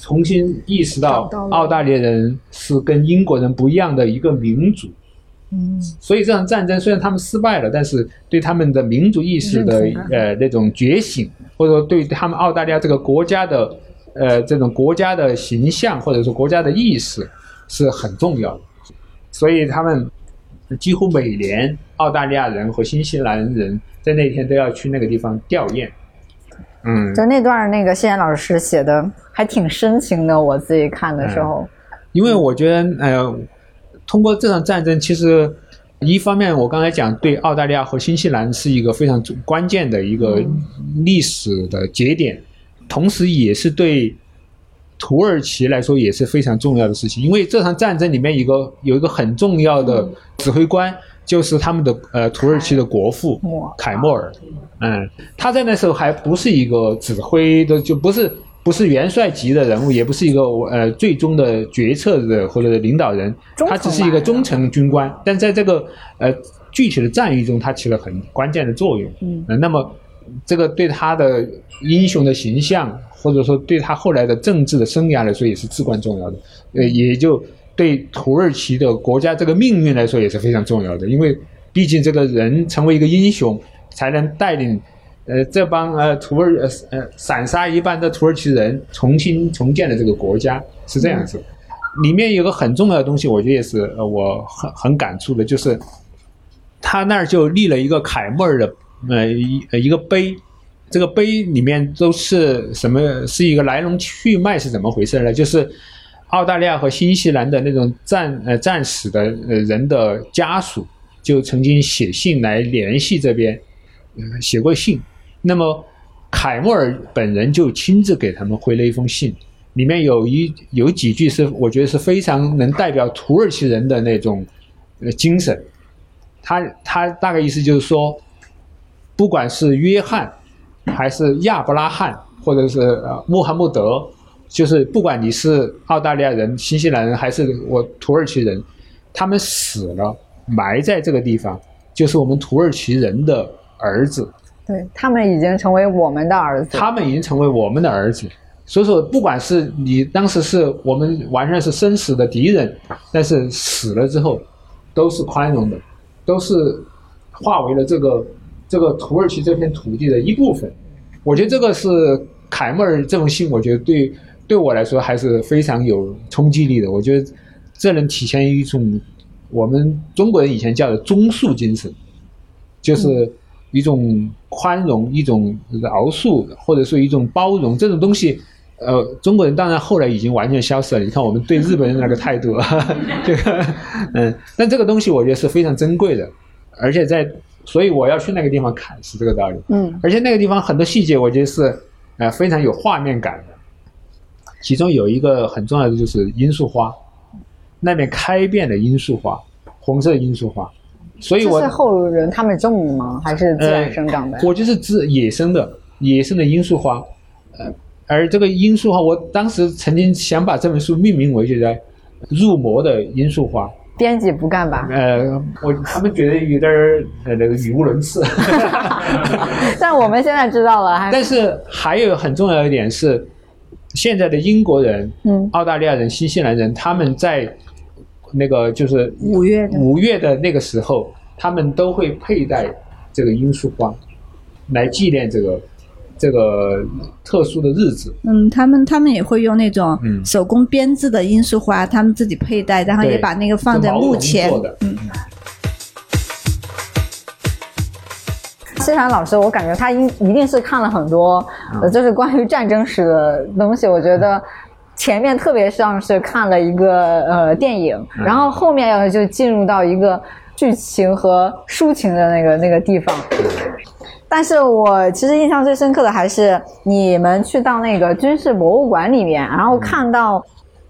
Speaker 3: 重新意识到澳大利亚人是跟英国人不一样的一个民族，
Speaker 2: 嗯，
Speaker 3: 所以这场战争虽然他们失败了，但是对他们的民族意识的呃那种觉醒，或者说对他们澳大利亚这个国家的呃这种国家的形象或者说国家的意识是很重要的，所以他们几乎每年澳大利亚人和新西兰人在那天都要去那个地方吊唁。嗯，
Speaker 1: 就那段那个谢岩老师写的还挺深情的，我自己看的时候。
Speaker 3: 因为我觉得，呃，通过这场战争，其实一方面我刚才讲，对澳大利亚和新西兰是一个非常关键的一个历史的节点，同时也是对土耳其来说也是非常重要的事情。因为这场战争里面一个有一个很重要的指挥官。就是他们的呃，土耳其的国父凯莫尔，嗯，他在那时候还不是一个指挥的，就不是不是元帅级的人物，也不是一个呃最终的决策者或者领导人，他只是一个中层军官，但在这个呃具体的战役中，他起了很关键的作用。
Speaker 1: 嗯，
Speaker 3: 那么这个对他的英雄的形象，或者说对他后来的政治的生涯来说，也是至关重要的。呃，也就。对土耳其的国家这个命运来说也是非常重要的，因为毕竟这个人成为一个英雄，才能带领呃这帮呃土耳呃呃散沙一般的土耳其人重新重建的这个国家是这样子。里面有个很重要的东西，我觉得也是呃我很很感触的，就是他那儿就立了一个凯末尔的呃一一个碑，这个碑里面都是什么？是一个来龙去脉是怎么回事呢？就是。澳大利亚和新西兰的那种战呃战死的呃人的家属，就曾经写信来联系这边，呃写过信。那么凯莫尔本人就亲自给他们回了一封信，里面有一有几句是我觉得是非常能代表土耳其人的那种呃精神。他他大概意思就是说，不管是约翰，还是亚伯拉罕，或者是呃穆罕默德，就是不管你是澳大利亚人、新西兰人，还是我土耳其人，他们死了，埋在这个地方，就是我们土耳其人的儿子，
Speaker 1: 对他们已经成为我们的儿子。
Speaker 3: 他们已经成为我们的儿子。所以说，不管是你当时是我们完全是生死的敌人，但是死了之后，都是宽容的，都是化为了这个这个土耳其这片土地的一部分。我觉得这个是凯莫尔这封信，我觉得对对我来说还是非常有冲击力的。我觉得这能体现一种我们中国人以前叫的忠恕精神，就是一种宽容、一种饶恕，或者说一种包容这种东西。呃，中国人当然后来已经完全消失了。你看我们对日本人那个态度，这个，嗯，但这个东西我觉得是非常珍贵的，而且在，所以我要去那个地方看是这个道理。
Speaker 1: 嗯，
Speaker 3: 而且那个地方很多细节，我觉得是呃非常有画面感的。其中有一个很重要的就是罂粟花，那边开遍的罂粟花，红色罂粟花，所以我
Speaker 1: 这是后人他们种的吗？还是自然生长的？
Speaker 3: 我就是自野生的野生的罂粟花，呃，而这个罂粟花，我当时曾经想把这本书命名为就叫“入魔的罂粟花
Speaker 1: 编辑不干吧”。？
Speaker 3: 呃，我他们觉得有点儿呃那个语无伦次。
Speaker 1: 但我们现在知道了，还
Speaker 3: 但是还有很重要一点是，现在的英国人、
Speaker 1: 嗯
Speaker 3: 澳大利亚人、新西兰人，他们在那个就是
Speaker 2: 五月
Speaker 3: 五月的那个时候，他们都会佩戴这个罂粟花，来纪念这个这个特殊的日子。
Speaker 2: 嗯，他们他们也会用那种
Speaker 3: 嗯
Speaker 2: 手工编制的罂粟花，他们自己佩戴，然后也把那个放在墓前
Speaker 3: 做。的
Speaker 1: 西山老师，我感觉他一一定是看了很多，就是关于战争史的东西。我觉得前面特别像是看了一个呃电影，
Speaker 3: 嗯
Speaker 1: 然后后面要就进入到一个剧情和抒情的那个那个地方。但是我其实印象最深刻的还是你们去到那个军事博物馆里面，然后看到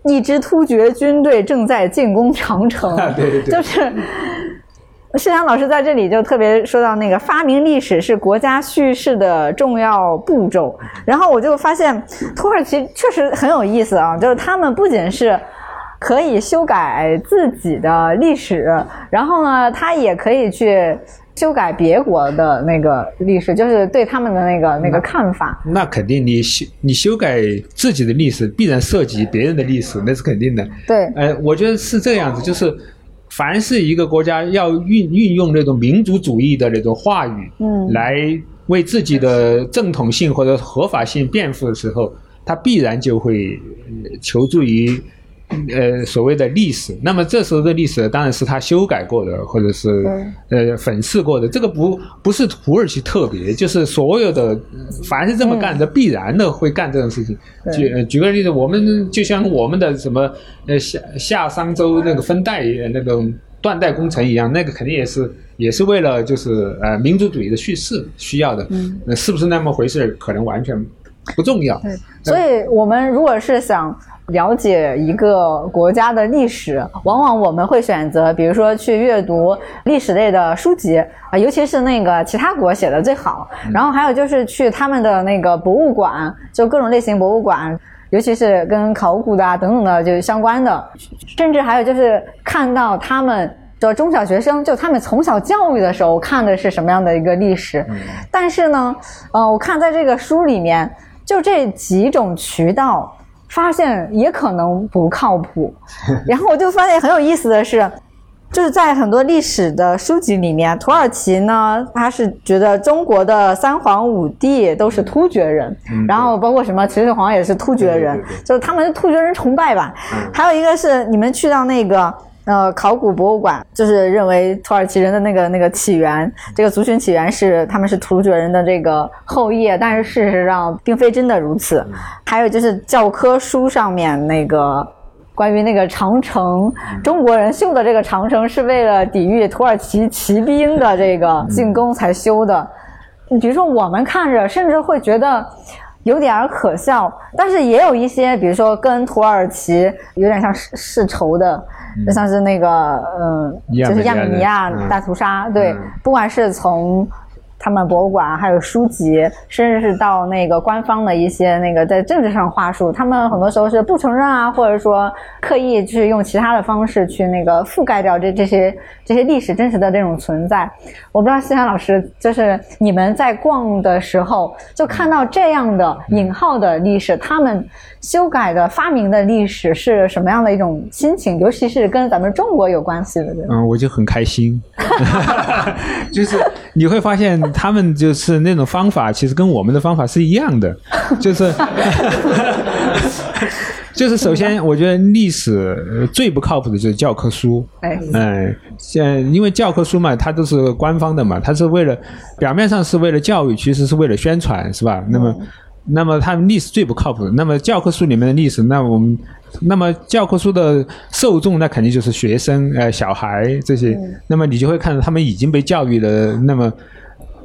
Speaker 1: 一支突厥军队正在进攻长城，
Speaker 3: 对对对
Speaker 1: 就是。世强老师在这里就特别说到那个发明历史是国家叙事的重要步骤，然后我就发现土耳其确实很有意思啊，就是他们不仅是可以修改自己的历史，然后呢，他也可以去修改别国的那个历史，就是对他们的那个那个看法。
Speaker 3: 那肯定你修你修改自己的历史，必然涉及别人的历史，那是肯定的。
Speaker 1: 对，
Speaker 3: 呃，我觉得是这样子，就是凡是一个国家要运运用那种民族主义的那种话语，
Speaker 1: 嗯
Speaker 3: 来为自己的正统性或者合法性辩护的时候，他必然就会呃求助于。呃，所谓的历史，那么这时候的历史当然是他修改过的，或者是呃粉饰过的。这个不不是土耳其特别，就是所有的凡是这么干的，必然的会干这种事情。
Speaker 1: 对
Speaker 3: 举呃举个例子，我们就像我们的什么呃夏夏商周那个分带呃那种断代工程一样，那个肯定也是也是为了就是呃民族主义的叙事需要的。
Speaker 1: 嗯，
Speaker 3: 那是不是那么回事？可能完全不重要。
Speaker 1: 对，所以我们如果是想了解一个国家的历史，往往我们会选择，比如说去阅读历史类的书籍啊，尤其是那个其他国写的最好。然后还有就是去他们的那个博物馆，就各种类型博物馆。尤其是跟考古的啊等等的就相关的，甚至还有就是看到他们的中小学生，就他们从小教育的时候看的是什么样的一个历史。但是呢，呃，我看在这个书里面，就这几种渠道，发现也可能不靠谱。然后我就发现很有意思的是，就是在很多历史的书籍里面，土耳其呢，他是觉得中国的三皇五帝都是突厥人，然后包括什么秦始皇也是突厥人，
Speaker 3: 对对对
Speaker 1: 就是他们是突厥人崇拜吧。还有一个是你们去到那个。呃，考古博物馆就是认为土耳其人的那个那个起源，这个族群起源是他们是突厥人的这个后裔，但是事实上并非真的如此。还有就是教科书上面那个关于那个长城，中国人修的这个长城是为了抵御土耳其骑兵的这个进攻才修的。你比如说，我们看着甚至会觉得有点儿可笑，但是也有一些，比如说跟土耳其有点像世世仇的，就像是那个嗯，
Speaker 3: 亚
Speaker 1: 就是亚美尼
Speaker 3: 亚
Speaker 1: 大屠杀，对。
Speaker 3: 嗯，
Speaker 1: 不管是从他们博物馆，还有书籍，甚至是到那个官方的一些那个在政治上话术，他们很多时候是不承认啊，或者说刻意去用其他的方式去那个覆盖掉这这些这些历史真实的这种存在。我不知道西山老师，就是你们在逛的时候，就看到这样的引号的历史，他们修改的发明的历史是什么样的一种心情？尤其是跟咱们中国有关系的，
Speaker 3: 嗯，我就很开心，就是你会发现他们就是那种方法，其实跟我们的方法是一样的，就是就是首先，我觉得历史呃最不靠谱的就是教科书，
Speaker 1: 哎，
Speaker 3: 嗯，现因为教科书嘛，它都是官方的嘛，它是为了表面上是为了教育，其实是为了宣传，是吧？那么，那么他们历史最不靠谱的。那么教科书里面的历史，那我们，那么教科书的受众，那肯定就是学生、呃小孩这些。那么你就会看到他们已经被教育的，那么。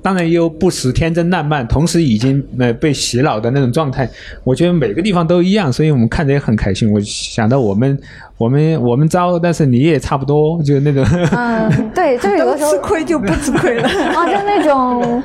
Speaker 3: 当然也有不时天真烂漫，同时已经呃被洗脑的那种状态。我觉得每个地方都一样，所以我们看着也很开心。我想到我们我们我们招，但是你也差不多，就是那种。
Speaker 1: 嗯，对，就是有的时候
Speaker 2: 吃亏就不吃亏了。
Speaker 1: 啊，就那种，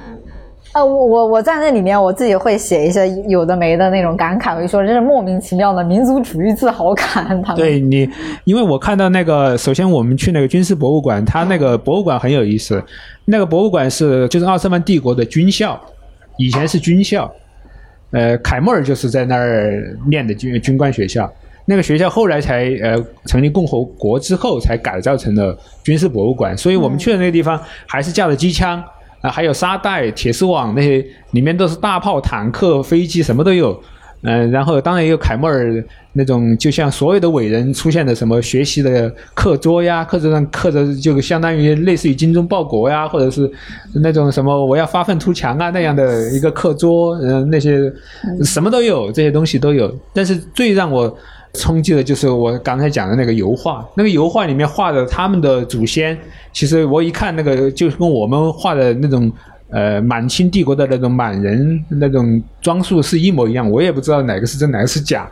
Speaker 1: 呃，我我我在那里面我自己会写一些有的没的那种感慨，我就说这是莫名其妙的民族主义自豪感。他们
Speaker 3: 对你，因为我看到那个，首先我们去那个军事博物馆，它那个博物馆很有意思。那个博物馆是就是奥斯曼帝国的军校，以前是军校，呃，凯末尔就是在那儿念的军军官学校。那个学校后来才呃成立共和国之后才改造成了军事博物馆，所以我们去的那个地方还是架着机枪啊、还有沙袋、铁丝网那些，里面都是大炮、坦克、飞机，什么都有。嗯、然后当然也有凯末尔那种，就像所有的伟人出现的什么学习的课桌呀，课桌上刻着就相当于类似于精忠报国呀，或者是那种什么我要发愤图强啊那样的一个课桌，嗯、那些什么都有，这些东西都有。但是最让我冲击的就是我刚才讲的那个油画，那个油画里面画的他们的祖先，其实我一看那个就跟我们画的那种。呃，满清帝国的那种满人那种装束是一模一样，我也不知道哪个是真哪个是假。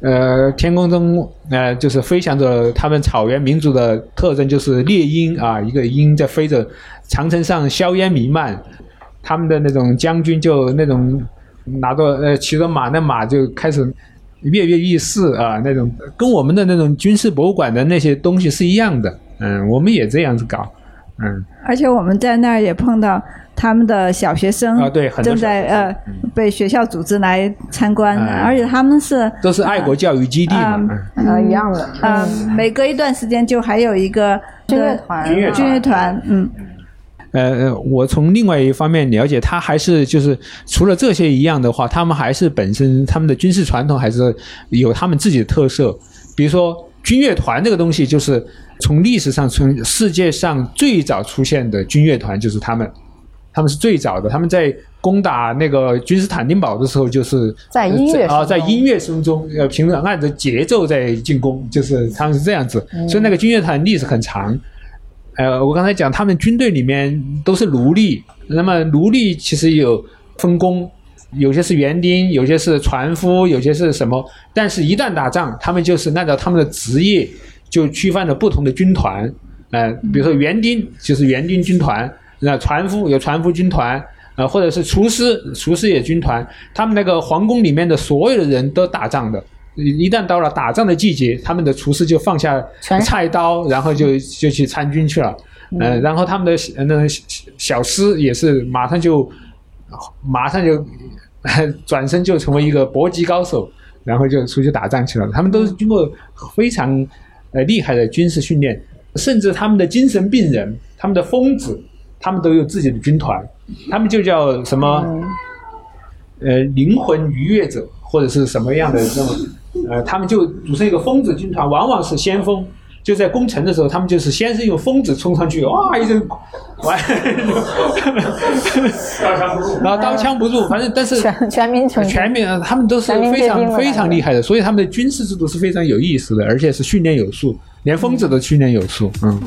Speaker 3: 呃，天空中呃就是飞翔着他们草原民族的特征，就是猎鹰啊，一个鹰在飞着，长城上硝烟弥漫，他们的那种将军就那种拿着呃骑着马，那马就开始跃跃欲试啊，那种跟我们的那种军事博物馆的那些东西是一样的。嗯，我们也这样子搞。嗯，
Speaker 2: 而且我们在那儿也碰到他们的小学生
Speaker 3: 啊对
Speaker 2: 正在呃被学校组织来参观，
Speaker 3: 哎。
Speaker 2: 而且他们是
Speaker 3: 都是爱国教育基地嘛。
Speaker 2: 嗯
Speaker 3: 嗯。
Speaker 1: 呃一样的，
Speaker 2: 呃每隔一段时间就还有一个
Speaker 1: 军乐团
Speaker 3: 军乐团，
Speaker 2: 嗯，
Speaker 3: 呃，呃我从另外一方面了解，他还是就是除了这些一样的话，他们还是本身他们的军事传统还是有他们自己的特色。比如说军乐团这个东西，就是从历史上从世界上最早出现的军乐团就是他们，他们是最早的。他们在攻打那个君士坦丁堡的时候，就是
Speaker 1: 在音乐
Speaker 3: 啊，在音乐声中，呃，凭着按着节奏在进攻，就是他们是这样子。所以那个军乐团历史很长。呃，我刚才讲，他们军队里面都是奴隶，那么奴隶其实有分工，有些是园丁，有些是船夫，有些是什么。但是，一旦打仗，他们就是按照他们的职业就区分了不同的军团。呃，比如说园丁就是园丁军团，那船夫有船夫军团，呃，或者是厨师，厨师也军团。他们那个皇宫里面的所有的人都打仗的。一一旦到了打仗的季节，他们的厨师就放下菜刀，然后就就去参军去了。呃，然后他们的呃那个小小师也是马上就马上就 转身就成为一个搏击高手，然后就出去打仗去了。他们都是经过非常呃厉害的军事训练，甚至他们的精神病人、他们的疯子，他们都有自己的军团，他们就叫什么？呃，灵魂愉悦者或者是什么样的这种，呃，他们就组成一个疯子军团，往往是先锋。就在攻城的时候，他们就是先是用疯子冲上去，哇一阵，完，然后刀枪不入，反正但是
Speaker 1: 全全民穷
Speaker 3: 全民啊，他们都是非常非常厉害的，所以他们的军事制度是非常有意思的，而且是训练有素，连疯子都训练有素，嗯。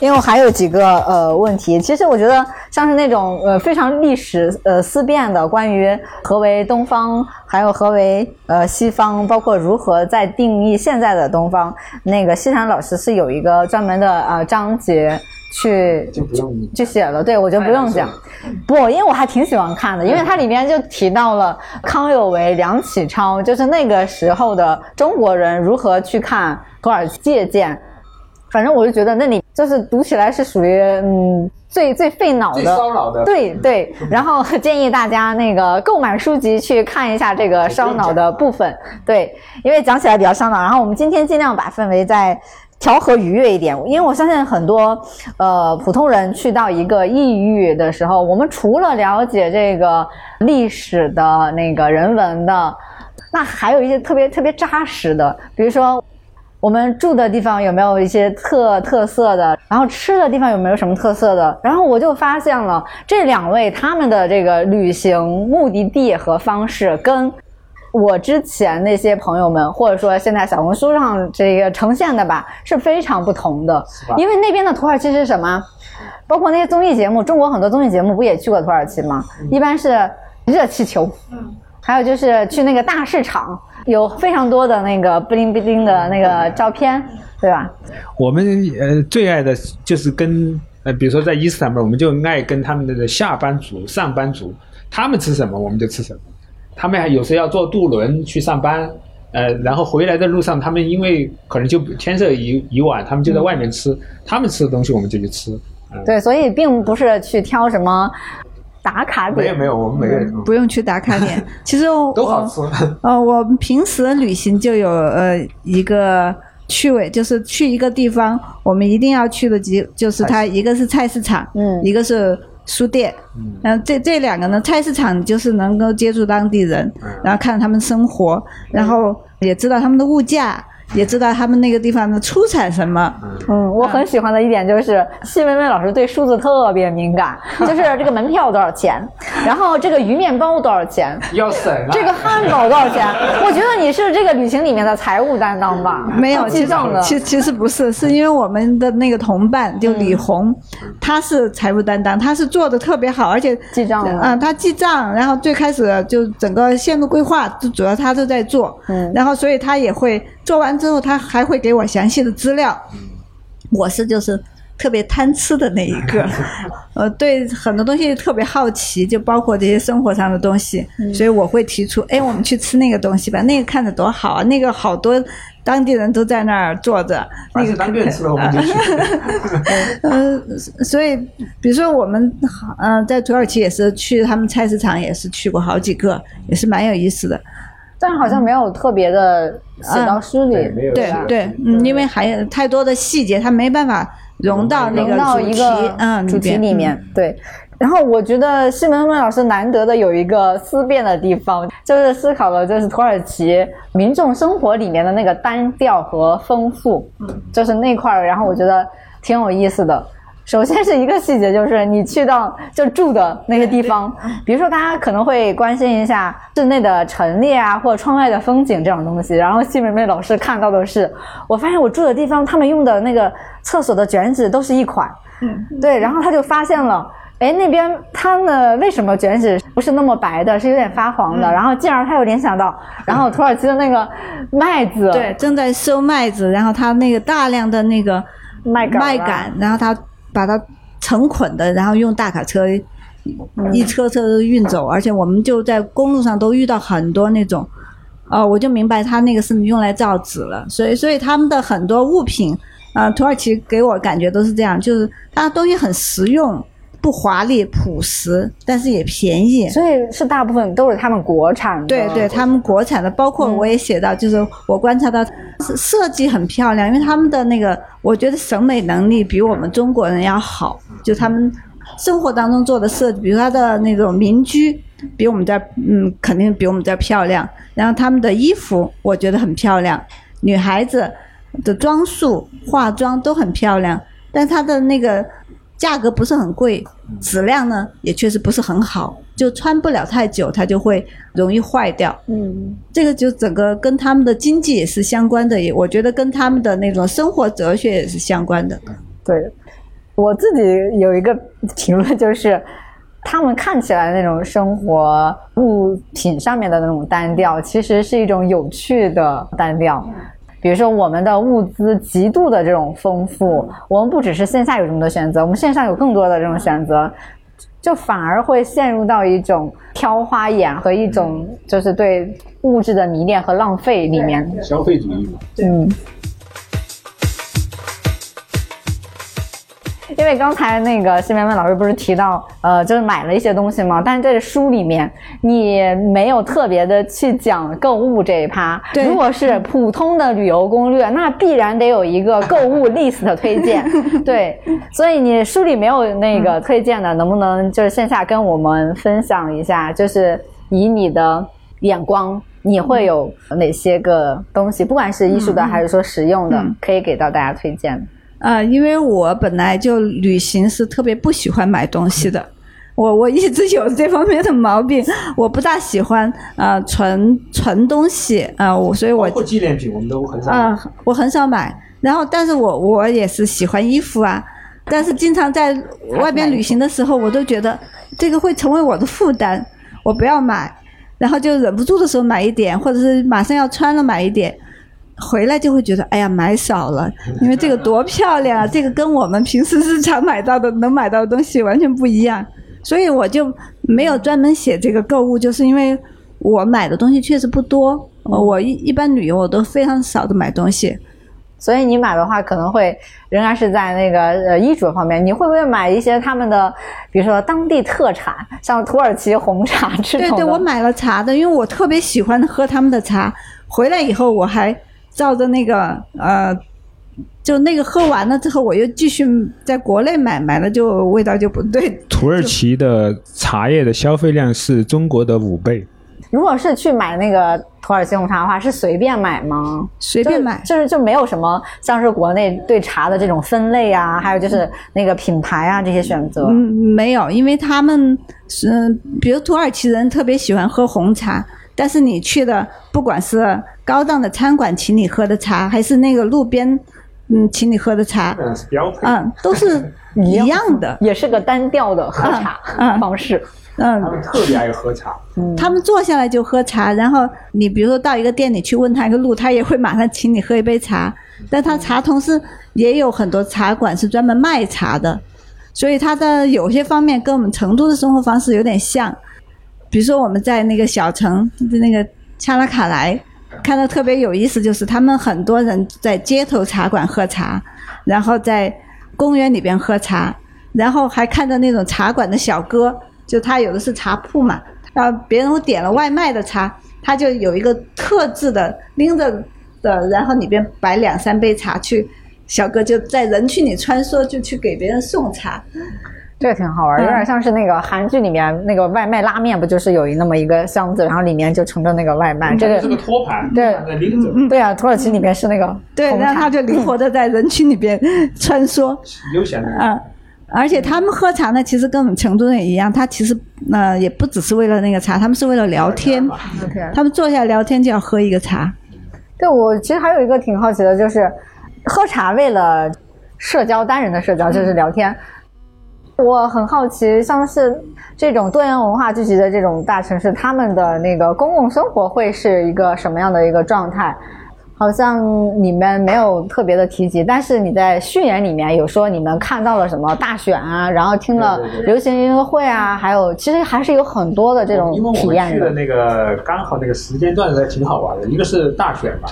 Speaker 1: 因为我还有几个呃问题，其实我觉得像是那种呃非常历史呃思辨的，关于何为东方，还有何为呃西方，包括如何在定义现在的东方，那个西山老师是有一个专门的呃章节去去写了，对我就不用讲，不，因为我还挺喜欢看的，因为它里面就提到了康有为、梁启超，就是那个时候的中国人如何去看土耳其借鉴。反正我就觉得那里就是读起来是属于嗯最最费脑的，
Speaker 3: 最烧脑的
Speaker 1: 对对。然后建议大家那个购买书籍去看一下这个烧脑的部分，对，因为讲起来比较烧脑。然后我们今天尽量把氛围再调和愉悦一点，因为我相信很多呃普通人去到一个异域的时候，我们除了了解这个历史的那个人文的，那还有一些特别特别扎实的，比如说。我们住的地方有没有一些特特色的？然后吃的地方有没有什么特色的？然后我就发现了这两位他们的这个旅行目的地和方式，跟我之前那些朋友们，或者说现在小红书上这个呈现的吧，是非常不同的。因为那边的土耳其是什么？包括那些综艺节目，中国很多综艺节目不也去过土耳其吗？一般是热气球，还有就是去那个大市场。有非常多的那个布灵布灵的那个照片，对吧？
Speaker 3: 我们呃最爱的就是跟呃，比如说在伊斯坦布尔，我们就爱跟他们的下班族、上班族，他们吃什么我们就吃什么。他们还有时要坐渡轮去上班，呃，然后回来的路上，他们因为可能就天色已已晚，他们就在外面吃，他们吃的东西我们就去吃。
Speaker 1: 对，所以并不是去挑什么。打卡点
Speaker 3: 没有没有，我们没有，
Speaker 2: 不用去打卡点。其实
Speaker 3: 都好吃。
Speaker 2: 呃，我们平时的旅行就有呃一个趣味，就是去一个地方，我们一定要去的几，就是它一个是菜市场，嗯，一个是书店，嗯，这这两个呢，菜市场就是能够接触当地人，然后看他们生活，然后也知道他们的物价。也知道他们那个地方的出产什么。
Speaker 1: 嗯，我很喜欢的一点就是谢薇薇老师对数字特别敏感，就是这个门票多少钱，然后这个鱼面包多少钱，
Speaker 3: 要省啊。
Speaker 1: 这个汉堡多少钱？我觉得你是这个旅行里面的财务担当吧？
Speaker 2: 没有
Speaker 1: 记账的。
Speaker 2: 其其实不是，是因为我们的那个同伴就李红，他是财务担当，他是做的特别好，而且
Speaker 1: 记账。
Speaker 2: 嗯，他记账，然后最开始就整个线路规划，就主要他都在做。嗯，然后所以他也会。做完之后，他还会给我详细的资料。我是就是特别贪吃的那一个，呃，对很多东西特别好奇，就包括这些生活上的东西，所以我会提出，哎，我们去吃那个东西吧，那个看着多好啊，那个好多当地人都在那儿坐着，那个
Speaker 3: 当地人吃了我们就去。
Speaker 2: 嗯，所以比如说我们，嗯，在土耳其也是去他们菜市场，也是去过好几个，也是蛮有意思的。
Speaker 1: 但好像没有特别的写到诗里，
Speaker 2: 对对，嗯，因为还有太多的细节，它没办法融到那个
Speaker 1: 主题，嗯，主题里面。对，然后我觉得西门文老师难得的有一个思辨的地方，就是思考了就是土耳其民众生活里面的那个单调和丰富，嗯，就是那块儿，然后我觉得挺有意思的。首先是一个细节，就是你去到就住的那个地方，比如说大家可能会关心一下室内的陈列啊，或者窗外的风景这种东西。然后西美美老师看到的是，我发现我住的地方他们用的那个厕所的卷纸都是一款，嗯，对。然后他就发现了，哎，那边他们为什么卷纸不是那么白的，是有点发黄的？然后进而他又联想到，然后土耳其的那个麦子，
Speaker 2: 对，正在收麦子，然后他那个大量的那个
Speaker 1: 麦
Speaker 2: 麦秆，然后他。把它成捆的，然后用大卡车一车车运走，而且我们就在公路上都遇到很多那种，哦，我就明白他那个是用来造纸了。所以，所以他们的很多物品，啊，土耳其给我感觉都是这样，就是它东西很实用。不华丽朴实，但是也便宜，
Speaker 1: 所以是大部分都是他们国产的。
Speaker 2: 对对，他们国产的，包括我也写到，就是我观察到设计很漂亮，因为他们的那个，我觉得审美能力比我们中国人要好。就他们生活当中做的设计，比如他的那种民居，比我们这儿，嗯，肯定比我们这儿漂亮。然后他们的衣服，我觉得很漂亮。女孩子的装束、化妆都很漂亮，但他的那个价格不是很贵，质量呢也确实不是很好，就穿不了太久，它就会容易坏掉。
Speaker 1: 嗯，
Speaker 2: 这个就整个跟他们的经济也是相关的，也我觉得跟他们的那种生活哲学也是相关的。
Speaker 1: 对，我自己有一个评论就是。他们看起来那种生活物品上面的那种单调，其实是一种有趣的单调。比如说，我们的物资极度的这种丰富，我们不只是线下有这么多选择，我们线上有更多的这种选择，就反而会陷入到一种挑花眼和一种就是对物质的迷恋和浪费里面。
Speaker 3: 消费主义嘛。
Speaker 1: 嗯。因为刚才那个谢梅梅老师不是提到，呃，就是买了一些东西吗？但是这书里面你没有特别的去讲购物这一趴。
Speaker 2: 对。
Speaker 1: 如果是普通的旅游攻略，那必然得有一个购物 list 的推荐。对。所以你书里没有那个推荐的，能不能就是线下跟我们分享一下？就是以你的眼光，你会有哪些个东西？不管是艺术的还是说实用的，可以给到大家推荐。
Speaker 2: 啊，因为我本来就旅行是特别不喜欢买东西的，我我一直有这方面的毛病，我不大喜欢啊存存东西啊，我所以我
Speaker 3: 包括纪念品我们都很少
Speaker 2: 啊，我很少买。然后，但是我我也是喜欢衣服啊，但是经常在外边旅行的时候，我都觉得这个会成为我的负担，我不要买，然后就忍不住的时候买一点，或者是马上要穿了买一点。回来就会觉得，哎呀，买少了，因为这个多漂亮啊！这个跟我们平时日常买到的能买到的东西完全不一样，所以我就没有专门写这个购物，就是因为我买的东西确实不多。我一一般旅游我都非常少的买东西，
Speaker 1: 所以你买的话可能会仍然是在那个呃衣着方面。你会不会买一些他们的，比如说当地特产，像土耳其红茶这
Speaker 2: 种？对对，我买了茶的，因为我特别喜欢喝他们的茶。回来以后我还。照着那个呃，就那个喝完了之后，我又继续在国内买，买了就味道就不对。
Speaker 3: 土耳其的茶叶的消费量是中国的五倍。
Speaker 1: 如果是去买那个土耳其红茶的话，是随便买吗？
Speaker 2: 随便买，
Speaker 1: 就是就没有什么像是国内对茶的这种分类啊，还有就是那个品牌啊这些选择。
Speaker 2: 嗯，没有，因为他们是比如土耳其人特别喜欢喝红茶。但是你去的，不管是高档的餐馆请你喝的茶，还是那个路边，嗯，请你喝的茶，嗯，都是 一样的，
Speaker 1: 也是个单调的喝茶方式。
Speaker 3: 嗯，他们特别爱喝茶。
Speaker 2: 嗯，他们坐下来就喝茶，然后你比如说到一个店里去问他一个路，他也会马上请你喝一杯茶。但他茶同时也有很多茶馆是专门卖茶的，所以他的有些方面跟我们成都的生活方式有点像。比如说我们在那个小城，那个恰拉卡莱，看到特别有意思，就是他们很多人在街头茶馆喝茶，然后在公园里边喝茶，然后还看到那种茶馆的小哥，就他有的是茶铺嘛，然后别人点了外卖的茶，他就有一个特制的拎着的，然后里边摆两三杯茶去，小哥就在人群里穿梭，就去给别人送茶。
Speaker 1: 这个挺好玩，有点像是那个韩剧里面那个外卖拉面，不就是有一那么一个箱子，然后里面就盛着那个外卖。这个
Speaker 3: 是个托盘，
Speaker 1: 对，对啊，土耳其里面是那个，
Speaker 2: 对，然后他就灵活的在人群里边穿梭，
Speaker 3: 悠闲的。
Speaker 2: 嗯，而且他们喝茶呢，其实跟我们成都人一样，他其实呃也不只是为了那个茶，他们是为了聊天。他们坐下来聊天就要喝一个茶。
Speaker 1: 对，我其实还有一个挺好奇的，就是喝茶为了社交，单人的社交就是聊天。我很好奇，像是这种多元文化聚集的这种大城市，他们的那个公共生活会是一个什么样的一个状态？好像你们没有特别的提及，但是你在序言里面有说你们看到了什么大选啊，然后听了流行音乐会啊，还有其实还是有很多的这种体验
Speaker 3: 的。去的那个刚好那个时间段还挺好玩的，一个是大选嘛，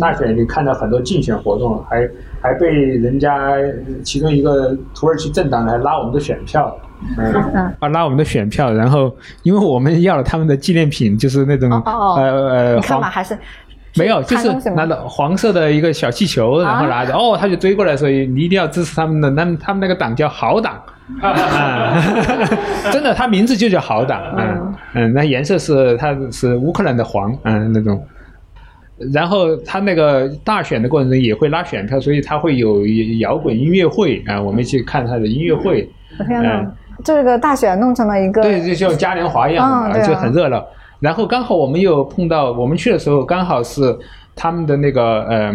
Speaker 3: 大选你看到很多竞选活动，还。还被人家其中一个土耳其政党来拉我们的选票，嗯。啊拉我们的选票，然后因为我们要了他们的纪念品，就是那种呃呃
Speaker 1: 黄还是
Speaker 3: 没有，就是拿着黄色的一个小气球，然后拿着哦，他就追过来说你一定要支持他们的，那他们那个党叫好党，真的，他名字就叫好党，嗯。嗯，那颜色是它是乌克兰的黄，嗯那种。然后他那个大选的过程中也会拉选票，所以他会有摇滚音乐会啊，我们去看他的音乐会。嗯！
Speaker 1: 这个大选弄成了一个
Speaker 3: 对，就像嘉年华一样
Speaker 1: 啊
Speaker 3: 就很热闹。然后刚好我们又碰到，我们去的时候刚好是他们的那个呃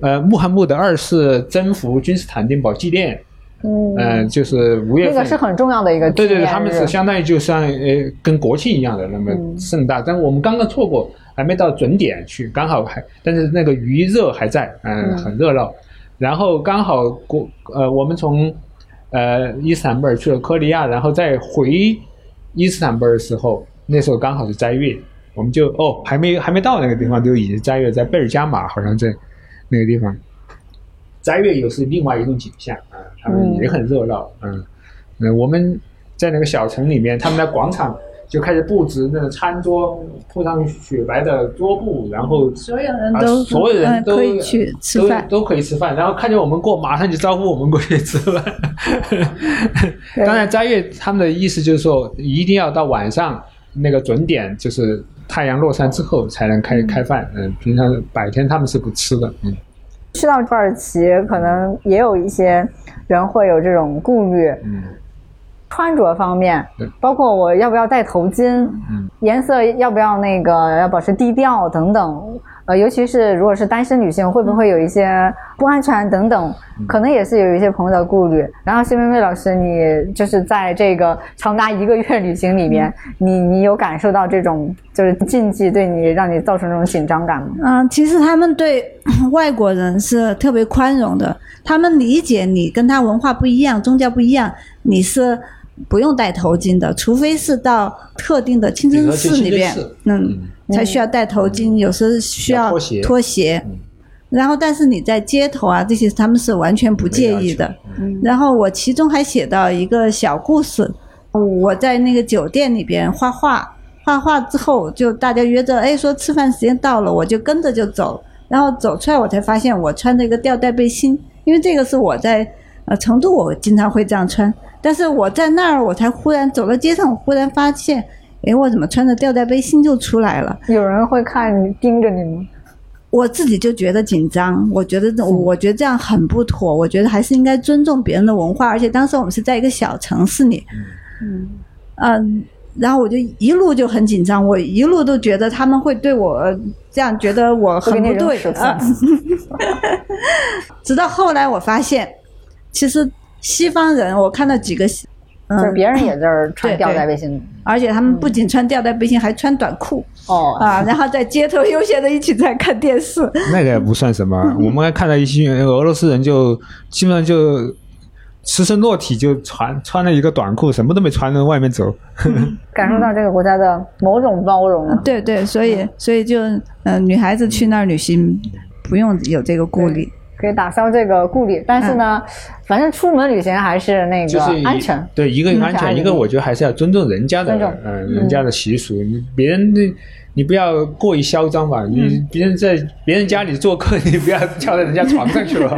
Speaker 3: 呃穆罕默德二世征服君士坦丁堡纪念，
Speaker 1: 嗯，
Speaker 3: 嗯、就是五月份。
Speaker 1: 那个是很重要的一个
Speaker 3: 对对对，他们是相当于就像呃跟国庆一样的那么
Speaker 1: 嗯
Speaker 3: 盛大，但我们刚刚错过，还没到准点去，刚好还，但是那个余热还在，嗯，
Speaker 1: 嗯
Speaker 3: 很热闹。然后刚好过呃，我们从呃伊斯坦布尔去了科利亚，然后再回伊斯坦布尔的时候，那时候刚好是斋月，我们就哦还没还没到那个地方，就已经斋月，在贝尔加马好像在那个地方。斋月又是另外一种景象啊，他们也很热闹，嗯，嗯，我们在那个小城里面，他们的广场就开始布置那个餐桌，铺上雪白的桌布，然后
Speaker 2: 所有人
Speaker 3: 啊
Speaker 2: 都
Speaker 3: 所有人都
Speaker 2: 嗯可以去吃饭。
Speaker 3: 都都可以吃饭，然后看见我们过，马上就招呼我们过去吃饭。当然，斋月他们的意思就是说，一定要到晚上那个准点，就是太阳落山之后才能开开饭。嗯，平常白天他们是不吃的。嗯，
Speaker 1: 去到土耳其，可能也有一些人会有这种顾虑。
Speaker 3: 嗯
Speaker 1: 穿着方面，包括我要不要戴头巾，
Speaker 3: 嗯
Speaker 1: 颜色要不要那个要保持低调等等。呃，尤其是如果是单身女性，会不会有一些不安全等等，
Speaker 3: 嗯
Speaker 1: 可能也是有一些朋友的顾虑。然后，谢薇薇老师，你就是在这个长达一个月旅行里面，
Speaker 3: 嗯
Speaker 1: 你你有感受到这种就是禁忌对你让你造成这种紧张感吗？
Speaker 2: 嗯，其实他们对 外国人是特别宽容的，他们理解你跟他文化不一样、宗教不一样，你是不用戴头巾的，除非是到特定的清真寺里边嗯，才需要戴头巾，有时候需要
Speaker 3: 要脱鞋。
Speaker 2: 然后，但是你在街头啊，这些他们是完全不介意的。
Speaker 3: 嗯。
Speaker 2: 然后我其中还写到一个小故事，我在那个酒店里边画画，画画之后就大家约着，哎，说吃饭时间到了，我就跟着就走，然后走出来我才发现我穿着一个吊带背心，因为这个是我在呃成都我经常会这样穿，但是我在那儿我才忽然走到街上，我忽然发现，哎，我怎么穿着吊带背心就出来了？
Speaker 1: 有人会看你盯着你吗？
Speaker 2: 我自己就觉得紧张，我觉得这我觉得这样很不妥，我觉得还是应该尊重别人的文化，而且当时我们是在一个小城市里，
Speaker 1: 嗯，
Speaker 2: 嗯，然后我就一路就很紧张，我一路都觉得他们会对我这样觉得我很不对。直到后来我发现，其实西方人我看到几个，
Speaker 1: 就是
Speaker 2: 嗯，
Speaker 1: 别人也在穿吊带背心
Speaker 2: 而且他们不仅穿吊带背心，还穿短裤
Speaker 1: 哦
Speaker 2: 啊，然后在街头悠闲的一起在看电视，
Speaker 3: 那个也不算什么。我们还看到一些俄罗斯人就基本上就赤身裸体，就穿穿了一个短裤，什么都没穿，在外面走。
Speaker 1: 感受到这个国家的某种包容。
Speaker 2: 对对，所以所以就嗯、呃女孩子去那儿旅行不用有这个顾虑。
Speaker 1: 可以打消这个顾虑，但是呢，反正出门旅行还是那个
Speaker 3: 就是一
Speaker 1: 安全。
Speaker 3: 对，一个安全，一个我觉得还是要尊重人家的嗯，人家的习俗。你别人的，你不要过于嚣张吧。你别人在别人家里做客，你不要跳到人家床上去了。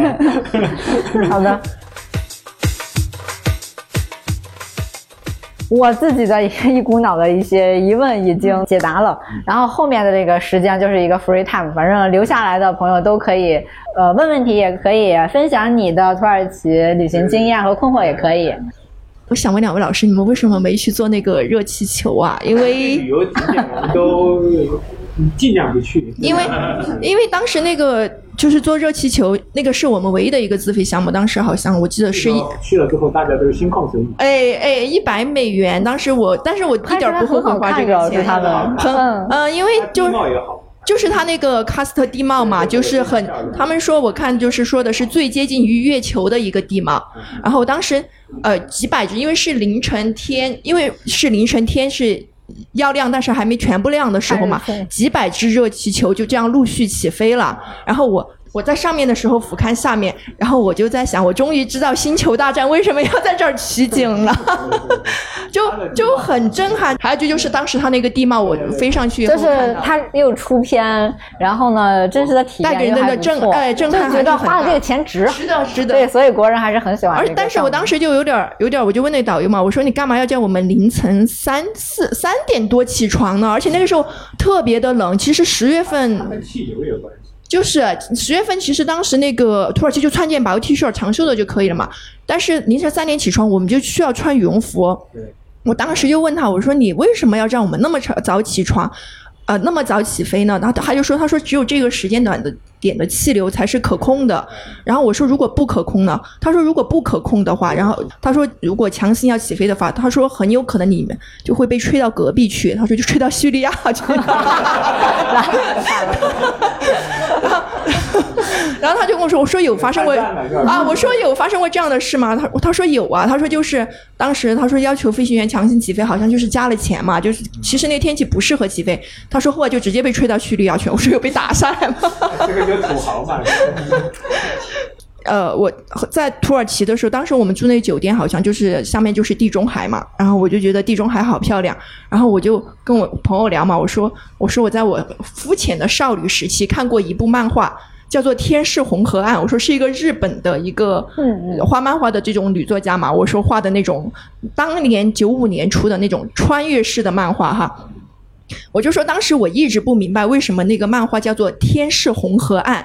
Speaker 1: 好的。我自己的一股脑的一些疑问已经解答了，然后后面的这个时间就是一个 free time，反正留下来的朋友都可以，呃，问问题也可以，分享你的土耳其旅行经验和困惑也可以。
Speaker 5: 我想问两位老师，你们为什么没去做那个热气球啊？因为旅
Speaker 3: 游景点我们都尽量不去，
Speaker 5: 因为因为当时那个就是做热气球，那个是我们唯一的一个自费项目。当时好像我记得是一
Speaker 3: 去了之后，大家都心旷神怡。
Speaker 5: 哎哎一百美元。当时我，但是我一点不后悔花这个钱。
Speaker 1: 是他们，
Speaker 5: 很
Speaker 1: 嗯
Speaker 5: 嗯，因为就。就是它那个喀斯特地貌嘛，就是很，他们说我看就是说的是最接近于月球的一个地貌。然后当时呃几百只，因为是凌晨天，因为是凌晨天是要亮，但是还没全部亮的时候嘛，几百只热气球就这样陆续起飞了。然后我我在上面的时候俯瞰下面，然后我就在想，我终于知道星球大战为什么要在这儿取景了，就就很震撼。还有就就是当时他那个地貌，我飞上去
Speaker 1: 就是它又出片，然后呢，真实的体验
Speaker 5: 带给人的震哎震撼
Speaker 1: 觉得花的这个钱值。
Speaker 5: 值得值得，
Speaker 1: 对，所以国人还是很喜欢。
Speaker 5: 而但是我当时就有点有点，我就问那导游嘛，我说你干嘛要叫我们凌晨三四三点多起床呢？而且那个时候特别的冷，其实十月份
Speaker 3: 跟气流有关系。
Speaker 5: 就是十月份，其实当时那个土耳其就穿件薄 T 恤长袖的就可以了嘛。但是凌晨三点起床，我们就需要穿羽绒服。
Speaker 3: 对
Speaker 5: 我当时就问他，我说你为什么要让我们那么早早起床，呃，那么早起飞呢？然后他就说，他说只有这个时间段的点的气流才是可控的。然后我说如果不可控呢？他说如果不可控的话，然后他说如果强行要起飞的话，他说很有可能你们就会被吹到隔壁去。他说就吹到叙利亚去。然后他就跟我说：“我说有发生过啊，我说有发生过这样的事吗？”他他说有啊，他说就是当时他说要求飞行员强行起飞，好像就是加了钱嘛，就是其实那天气不适合起飞。他说后来就直接被吹到叙利亚去。我说有被打下来吗？
Speaker 3: 这个就土豪嘛。
Speaker 5: 呃，我在土耳其的时候，当时我们住那酒店好像就是下面就是地中海嘛，然后我就觉得地中海好漂亮，然后我就跟我朋友聊嘛，我说我说我在我肤浅的少女时期看过一部漫画。叫做《天使红河岸》，我说是一个日本的一个画漫画的这种女作家嘛，我说画的那种当年九五年出的那种穿越式的漫画哈，我就说当时我一直不明白为什么那个漫画叫做《天使红河岸》，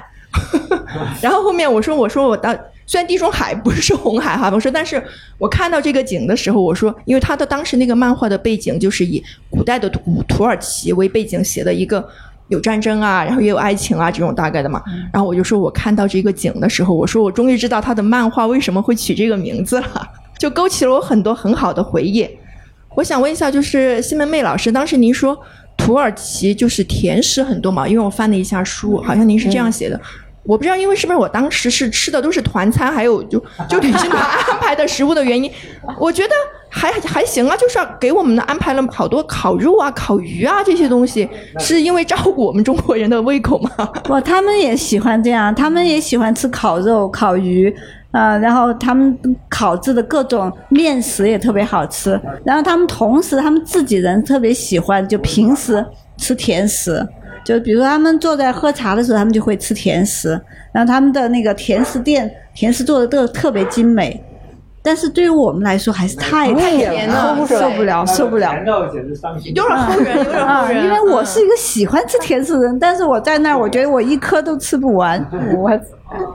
Speaker 5: 然后后面我说我说我当虽然地中海不是红海哈，我说但是我看到这个景的时候，我说因为他的当时那个漫画的背景就是以古代的土土耳其为背景写的一个。有战争啊，然后也有爱情啊，这种大概的嘛。然后我就说，我看到这个景的时候，我说我终于知道他的漫画为什么会取这个名字了，就勾起了我很多很好的回忆。我想问一下，就是西门妹老师，当时您说土耳其就是甜食很多嘛？因为我翻了一下书，好像您是这样写的。我不知道，因为是不是我当时是吃的都是团餐，还有就 就旅行团安排的食物的原因，我觉得还还行啊，就是给我们安排了好多烤肉啊、烤鱼啊这些东西，是因为照顾我们中国人的胃口吗？
Speaker 2: 哇，他们也喜欢这样，他们也喜欢吃烤肉、烤鱼，啊、然后他们烤制的各种面食也特别好吃。然后他们同时，他们自己人特别喜欢，就平时吃甜食，就比如说他们坐在喝茶的时候，他们就会吃甜食。然后他们的那个甜食店，甜食做的都特别精美。但是对于我们来说，还是太
Speaker 1: 太
Speaker 2: 甜
Speaker 1: 甜了
Speaker 2: 受不了，受不了。
Speaker 5: 有点齁人，有点
Speaker 2: 啊，
Speaker 5: 齁人。
Speaker 2: 因为我是一个喜欢吃甜食的人，但是我在那儿，我觉得我一颗都吃不完。
Speaker 1: 我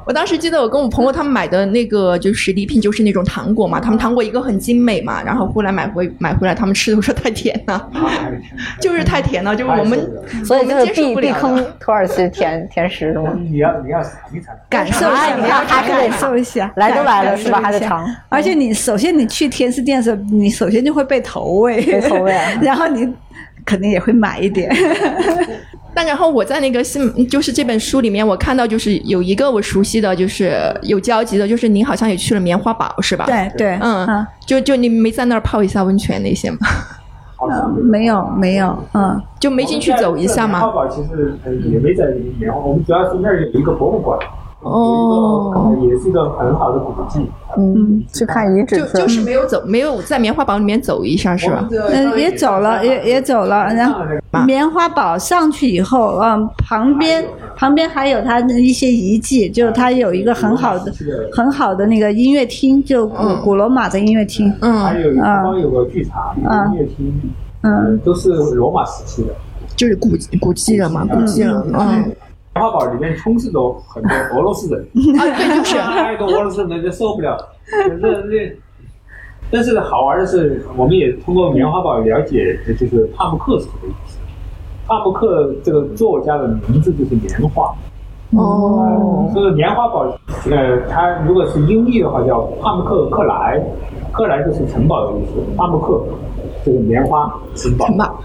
Speaker 5: 我当时记得我跟我朋友他们买的那个就是礼品，就是那种糖果嘛，他们糖果一个很精美嘛，然后后来买回买回来，他们吃的说太甜了，就是太甜了，就是我们
Speaker 1: 所以就是
Speaker 5: 我们接受
Speaker 1: 避避
Speaker 5: 不了的
Speaker 1: 坑土耳其甜甜食的嘛。
Speaker 3: 你要你要尝一尝。
Speaker 2: 感受一下，
Speaker 1: 哎你看还得
Speaker 2: 感受一下，
Speaker 1: 来都来了是吧还得尝
Speaker 2: 而且你首先你去甜食店的时候，你首先就会被投喂，
Speaker 1: 被投喂啊
Speaker 2: 然后你肯定也会买一点。
Speaker 5: 但然后我在那个新就是这本书里面，我看到就是有一个我熟悉的，就是有交集的，就是您好像也去了棉花堡是吧？，
Speaker 2: 对对，
Speaker 5: 嗯，
Speaker 2: 啊
Speaker 5: 就就你没在那儿泡一下温泉那些吗？
Speaker 2: 呃没有没有，嗯，
Speaker 5: 就没进去走一下吗？
Speaker 3: 棉花堡其实呃也没在棉花，我们主要是那儿有一个博物馆，
Speaker 5: 哦，
Speaker 3: 也是一个很好的古迹。
Speaker 1: 嗯，去看遗址
Speaker 5: 就就是没有走，没有在棉花堡里面走一下是吧？
Speaker 2: 嗯，也走了，也也走了。然后棉花堡上去以后，嗯，旁边旁边还有它的一些遗迹，就是它有一个很好的很好的那个音乐厅，就古
Speaker 5: 嗯。
Speaker 2: 古罗马的音乐厅。
Speaker 5: 嗯，
Speaker 3: 还有个剧场、音乐厅，
Speaker 2: 嗯，
Speaker 3: 都是罗马时期的。
Speaker 5: 就是古古迹了嘛，古迹了，嗯。
Speaker 3: 棉花堡里面充斥着很多俄罗斯人，
Speaker 5: 啊，对，就是，
Speaker 3: 太多俄罗斯人就受不了。这这，但是好玩的是，我们也通过棉花堡了解，就是帕慕克是什么意思。帕慕克这个作家的名字就是棉花，
Speaker 5: 哦，
Speaker 3: 这个棉花堡，呃，它如果是音译的话叫帕慕克克莱，克莱就是城堡的意思，帕慕克这个棉花城堡。
Speaker 5: 城堡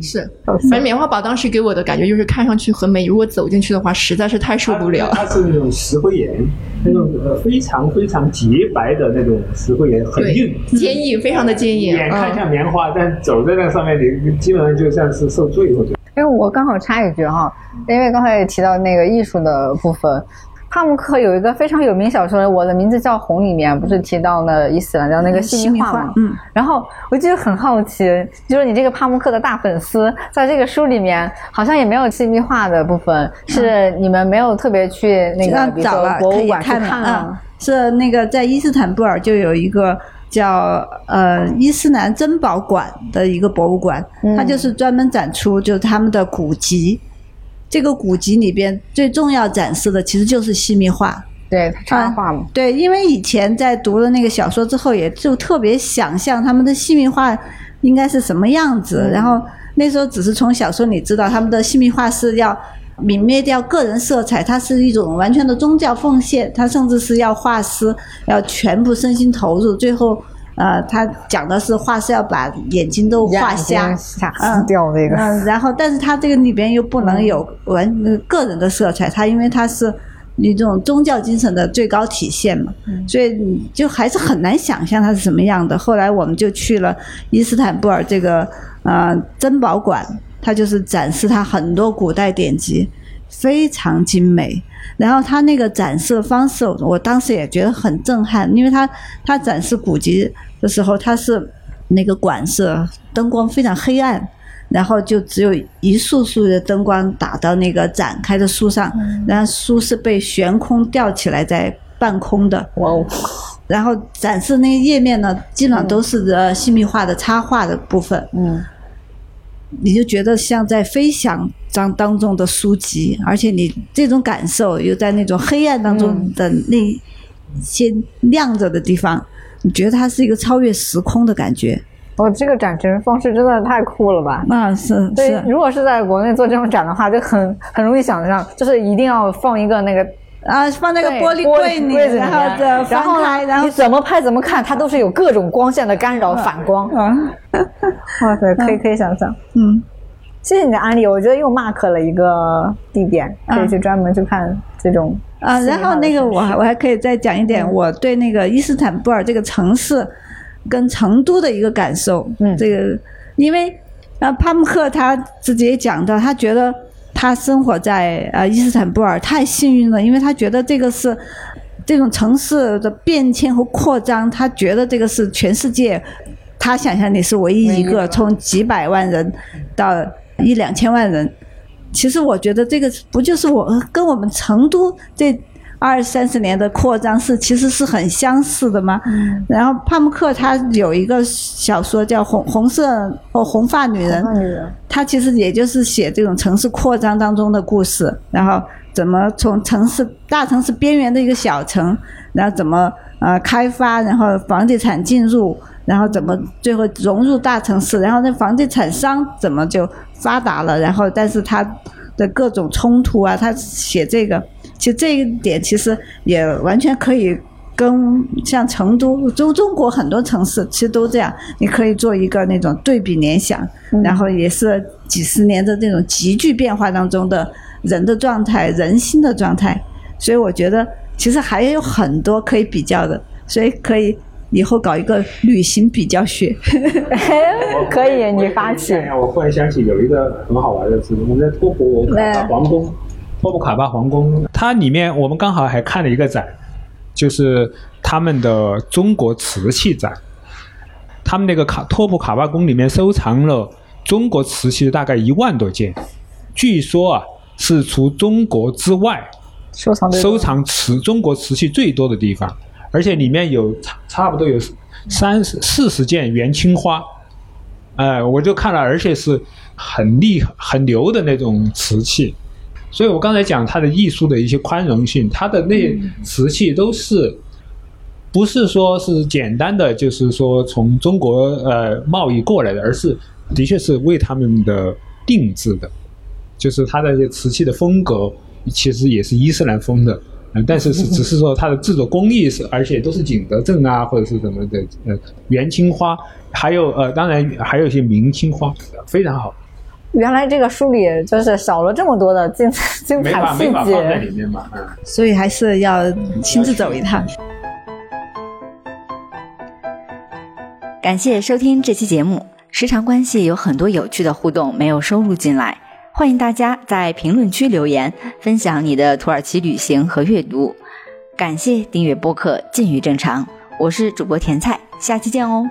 Speaker 5: 是，反正棉花堡当时给我的感觉就是看上去很美，如果走进去的话，实在是太受不了。
Speaker 3: 它是那种石灰岩，那种呃非常非常洁白的那种石灰岩，很硬，，
Speaker 5: 坚硬，非常的坚硬。
Speaker 3: 眼看
Speaker 5: 嗯，
Speaker 3: 像棉花，但走在那上面，你基本上就像是受罪我觉
Speaker 1: 得。哎我刚好插一句哈，因为刚才也提到那个艺术的部分，帕慕克有一个非常有名小说《我的名字叫红》，里面不是提到了伊斯兰教那个细密画吗？
Speaker 2: 嗯，
Speaker 1: 然后我就很好奇，就是你这个帕慕克的大粉丝，在这个书里面好像也没有细密画的部分，是你们没有特别去那个，比如说
Speaker 2: 找了
Speaker 1: 博物馆去
Speaker 2: 看
Speaker 1: 看
Speaker 2: 啊、嗯，是那个在伊斯坦布尔就有一个叫呃伊斯兰珍宝馆的一个博物馆，
Speaker 1: 嗯
Speaker 2: 它就是专门展出就是他们的古籍。这个古籍里边最重要展示的其实就是细密画。
Speaker 1: 对插画嘛，
Speaker 2: 对，因为以前在读了那个小说之后，也就特别想象他们的细密画应该是什么样子。
Speaker 1: 嗯
Speaker 2: 然后那时候只是从小说里知道他们的细密画是要泯灭掉个人色彩，它是一种完全的宗教奉献，它甚至是要画师要全部身心投入。最后，呃，他讲的是画是要把眼睛都画瞎
Speaker 1: 瞎撕掉那个。
Speaker 2: 嗯，然后但是他这个里边又不能有完呃个人的色彩，他因为他是一种宗教精神的最高体现嘛，所以你就还是很难想象它是什么样的。后来我们就去了伊斯坦布尔这个呃珍宝馆，它就是展示它很多古代典籍，非常精美。然后他那个展示的方式，我当时也觉得很震撼，因为他他展示古籍的时候，它是那个馆是灯光非常黑暗，然后就只有一束束的灯光打到那个展开的书上，然后书是被悬空吊起来在半空的。
Speaker 1: 哇哦，
Speaker 2: 然后展示那个页面呢，基本上都是呃细密画的插画的部分。
Speaker 1: 嗯，
Speaker 2: 你就觉得像在飞翔当当中的书籍，而且你这种感受又在那种黑暗当中的那些亮着的地方，你觉得它是一个超越时空的感觉。
Speaker 1: 哦这个展陈方式真的太酷了吧！
Speaker 2: 啊，是
Speaker 1: 对
Speaker 2: 是，
Speaker 1: 如果是在国内做这种展的话，就很很容易想象，就是一定要放一个那个
Speaker 2: 啊，放那个玻璃柜里，
Speaker 1: 柜子里
Speaker 2: 然后
Speaker 1: 面
Speaker 2: 的
Speaker 1: 然后你怎么拍怎么看，它都是有各种光线的干扰、反光。
Speaker 2: 啊，
Speaker 1: 哇塞，可以可以想象。
Speaker 2: 嗯。
Speaker 1: 谢谢你的安利，我觉得又 mark 了一个地点，可以去专门去看这种
Speaker 2: 啊，然后那个我还
Speaker 1: 还
Speaker 2: 我还可以再讲一点，
Speaker 1: 嗯。
Speaker 2: 我对那个伊斯坦布尔这个城市跟成都的一个感受。
Speaker 1: 嗯。
Speaker 2: 这个因为啊，帕慕克他自己也讲到，他觉得他生活在呃伊斯坦布尔太幸运了，因为他觉得这个是这种城市的变迁和扩张，他觉得这个是全世界，他想象你是唯一一
Speaker 1: 个
Speaker 2: 从几百万人到一两千万人。其实我觉得这个不就是我跟我们成都这二三十年的扩张是其实是很相似的吗？然后帕慕克他有一个小说叫《红红色或红发女人》，
Speaker 1: 女人，
Speaker 2: 他其实也就是写这种城市扩张当中的故事，然后怎么从城市大城市边缘的一个小城，然后怎么呃开发，然后房地产进入，然后怎么最后融入大城市，然后那房地产商怎么就发达了，然后但是他的各种冲突啊，他写这个，其实这一点其实也完全可以。跟像成都、中中国很多城市其实都这样，你可以做一个那种对比联想，然后也是几十年的这种急剧变化当中的人的状态、人心的状态，所以我觉得其实还有很多可以比较的，所以可以以后搞一个旅行比较学。
Speaker 1: 可以你发起。
Speaker 3: 我忽然想起有一个很好玩的事，我们在托普卡巴皇宫，托普卡巴皇宫，它里面我们刚好还看了一个展，就是他们的中国瓷器展。他们那个卡托普卡巴宫里面收藏了中国瓷器大概一万多件，据说啊是除中国之外
Speaker 1: 收藏
Speaker 3: 收藏瓷中国瓷器最多的地方，而且里面有差差不多有三十四十件元青花，哎、我就看了，而且是很厉、很牛的那种瓷器。所以我刚才讲它的艺术的一些宽容性，它的那瓷器都是不是说是简单的，就是说从中国呃贸易过来的，而是的确是为他们的定制的，就是它的这瓷器的风格其实也是伊斯兰风的。呃但是是 只是说它的制作工艺是，而且都是景德镇啊，或者是什么的，呃，元青花，还有呃，当然还有一些明青花，非常好，
Speaker 1: 原来这个书里就是少了这么多的精精
Speaker 3: 没
Speaker 1: 彩细
Speaker 3: 法没法放在
Speaker 1: 节。
Speaker 3: 里面嘛，嗯。
Speaker 2: 所以还是要亲自走一趟。
Speaker 4: 感谢收听这期节目。时长关系，有很多有趣的互动没有收录进来，欢迎大家在评论区留言，分享你的土耳其旅行和阅读。感谢订阅播客《近于正常》，我是主播甜菜，下期见哦。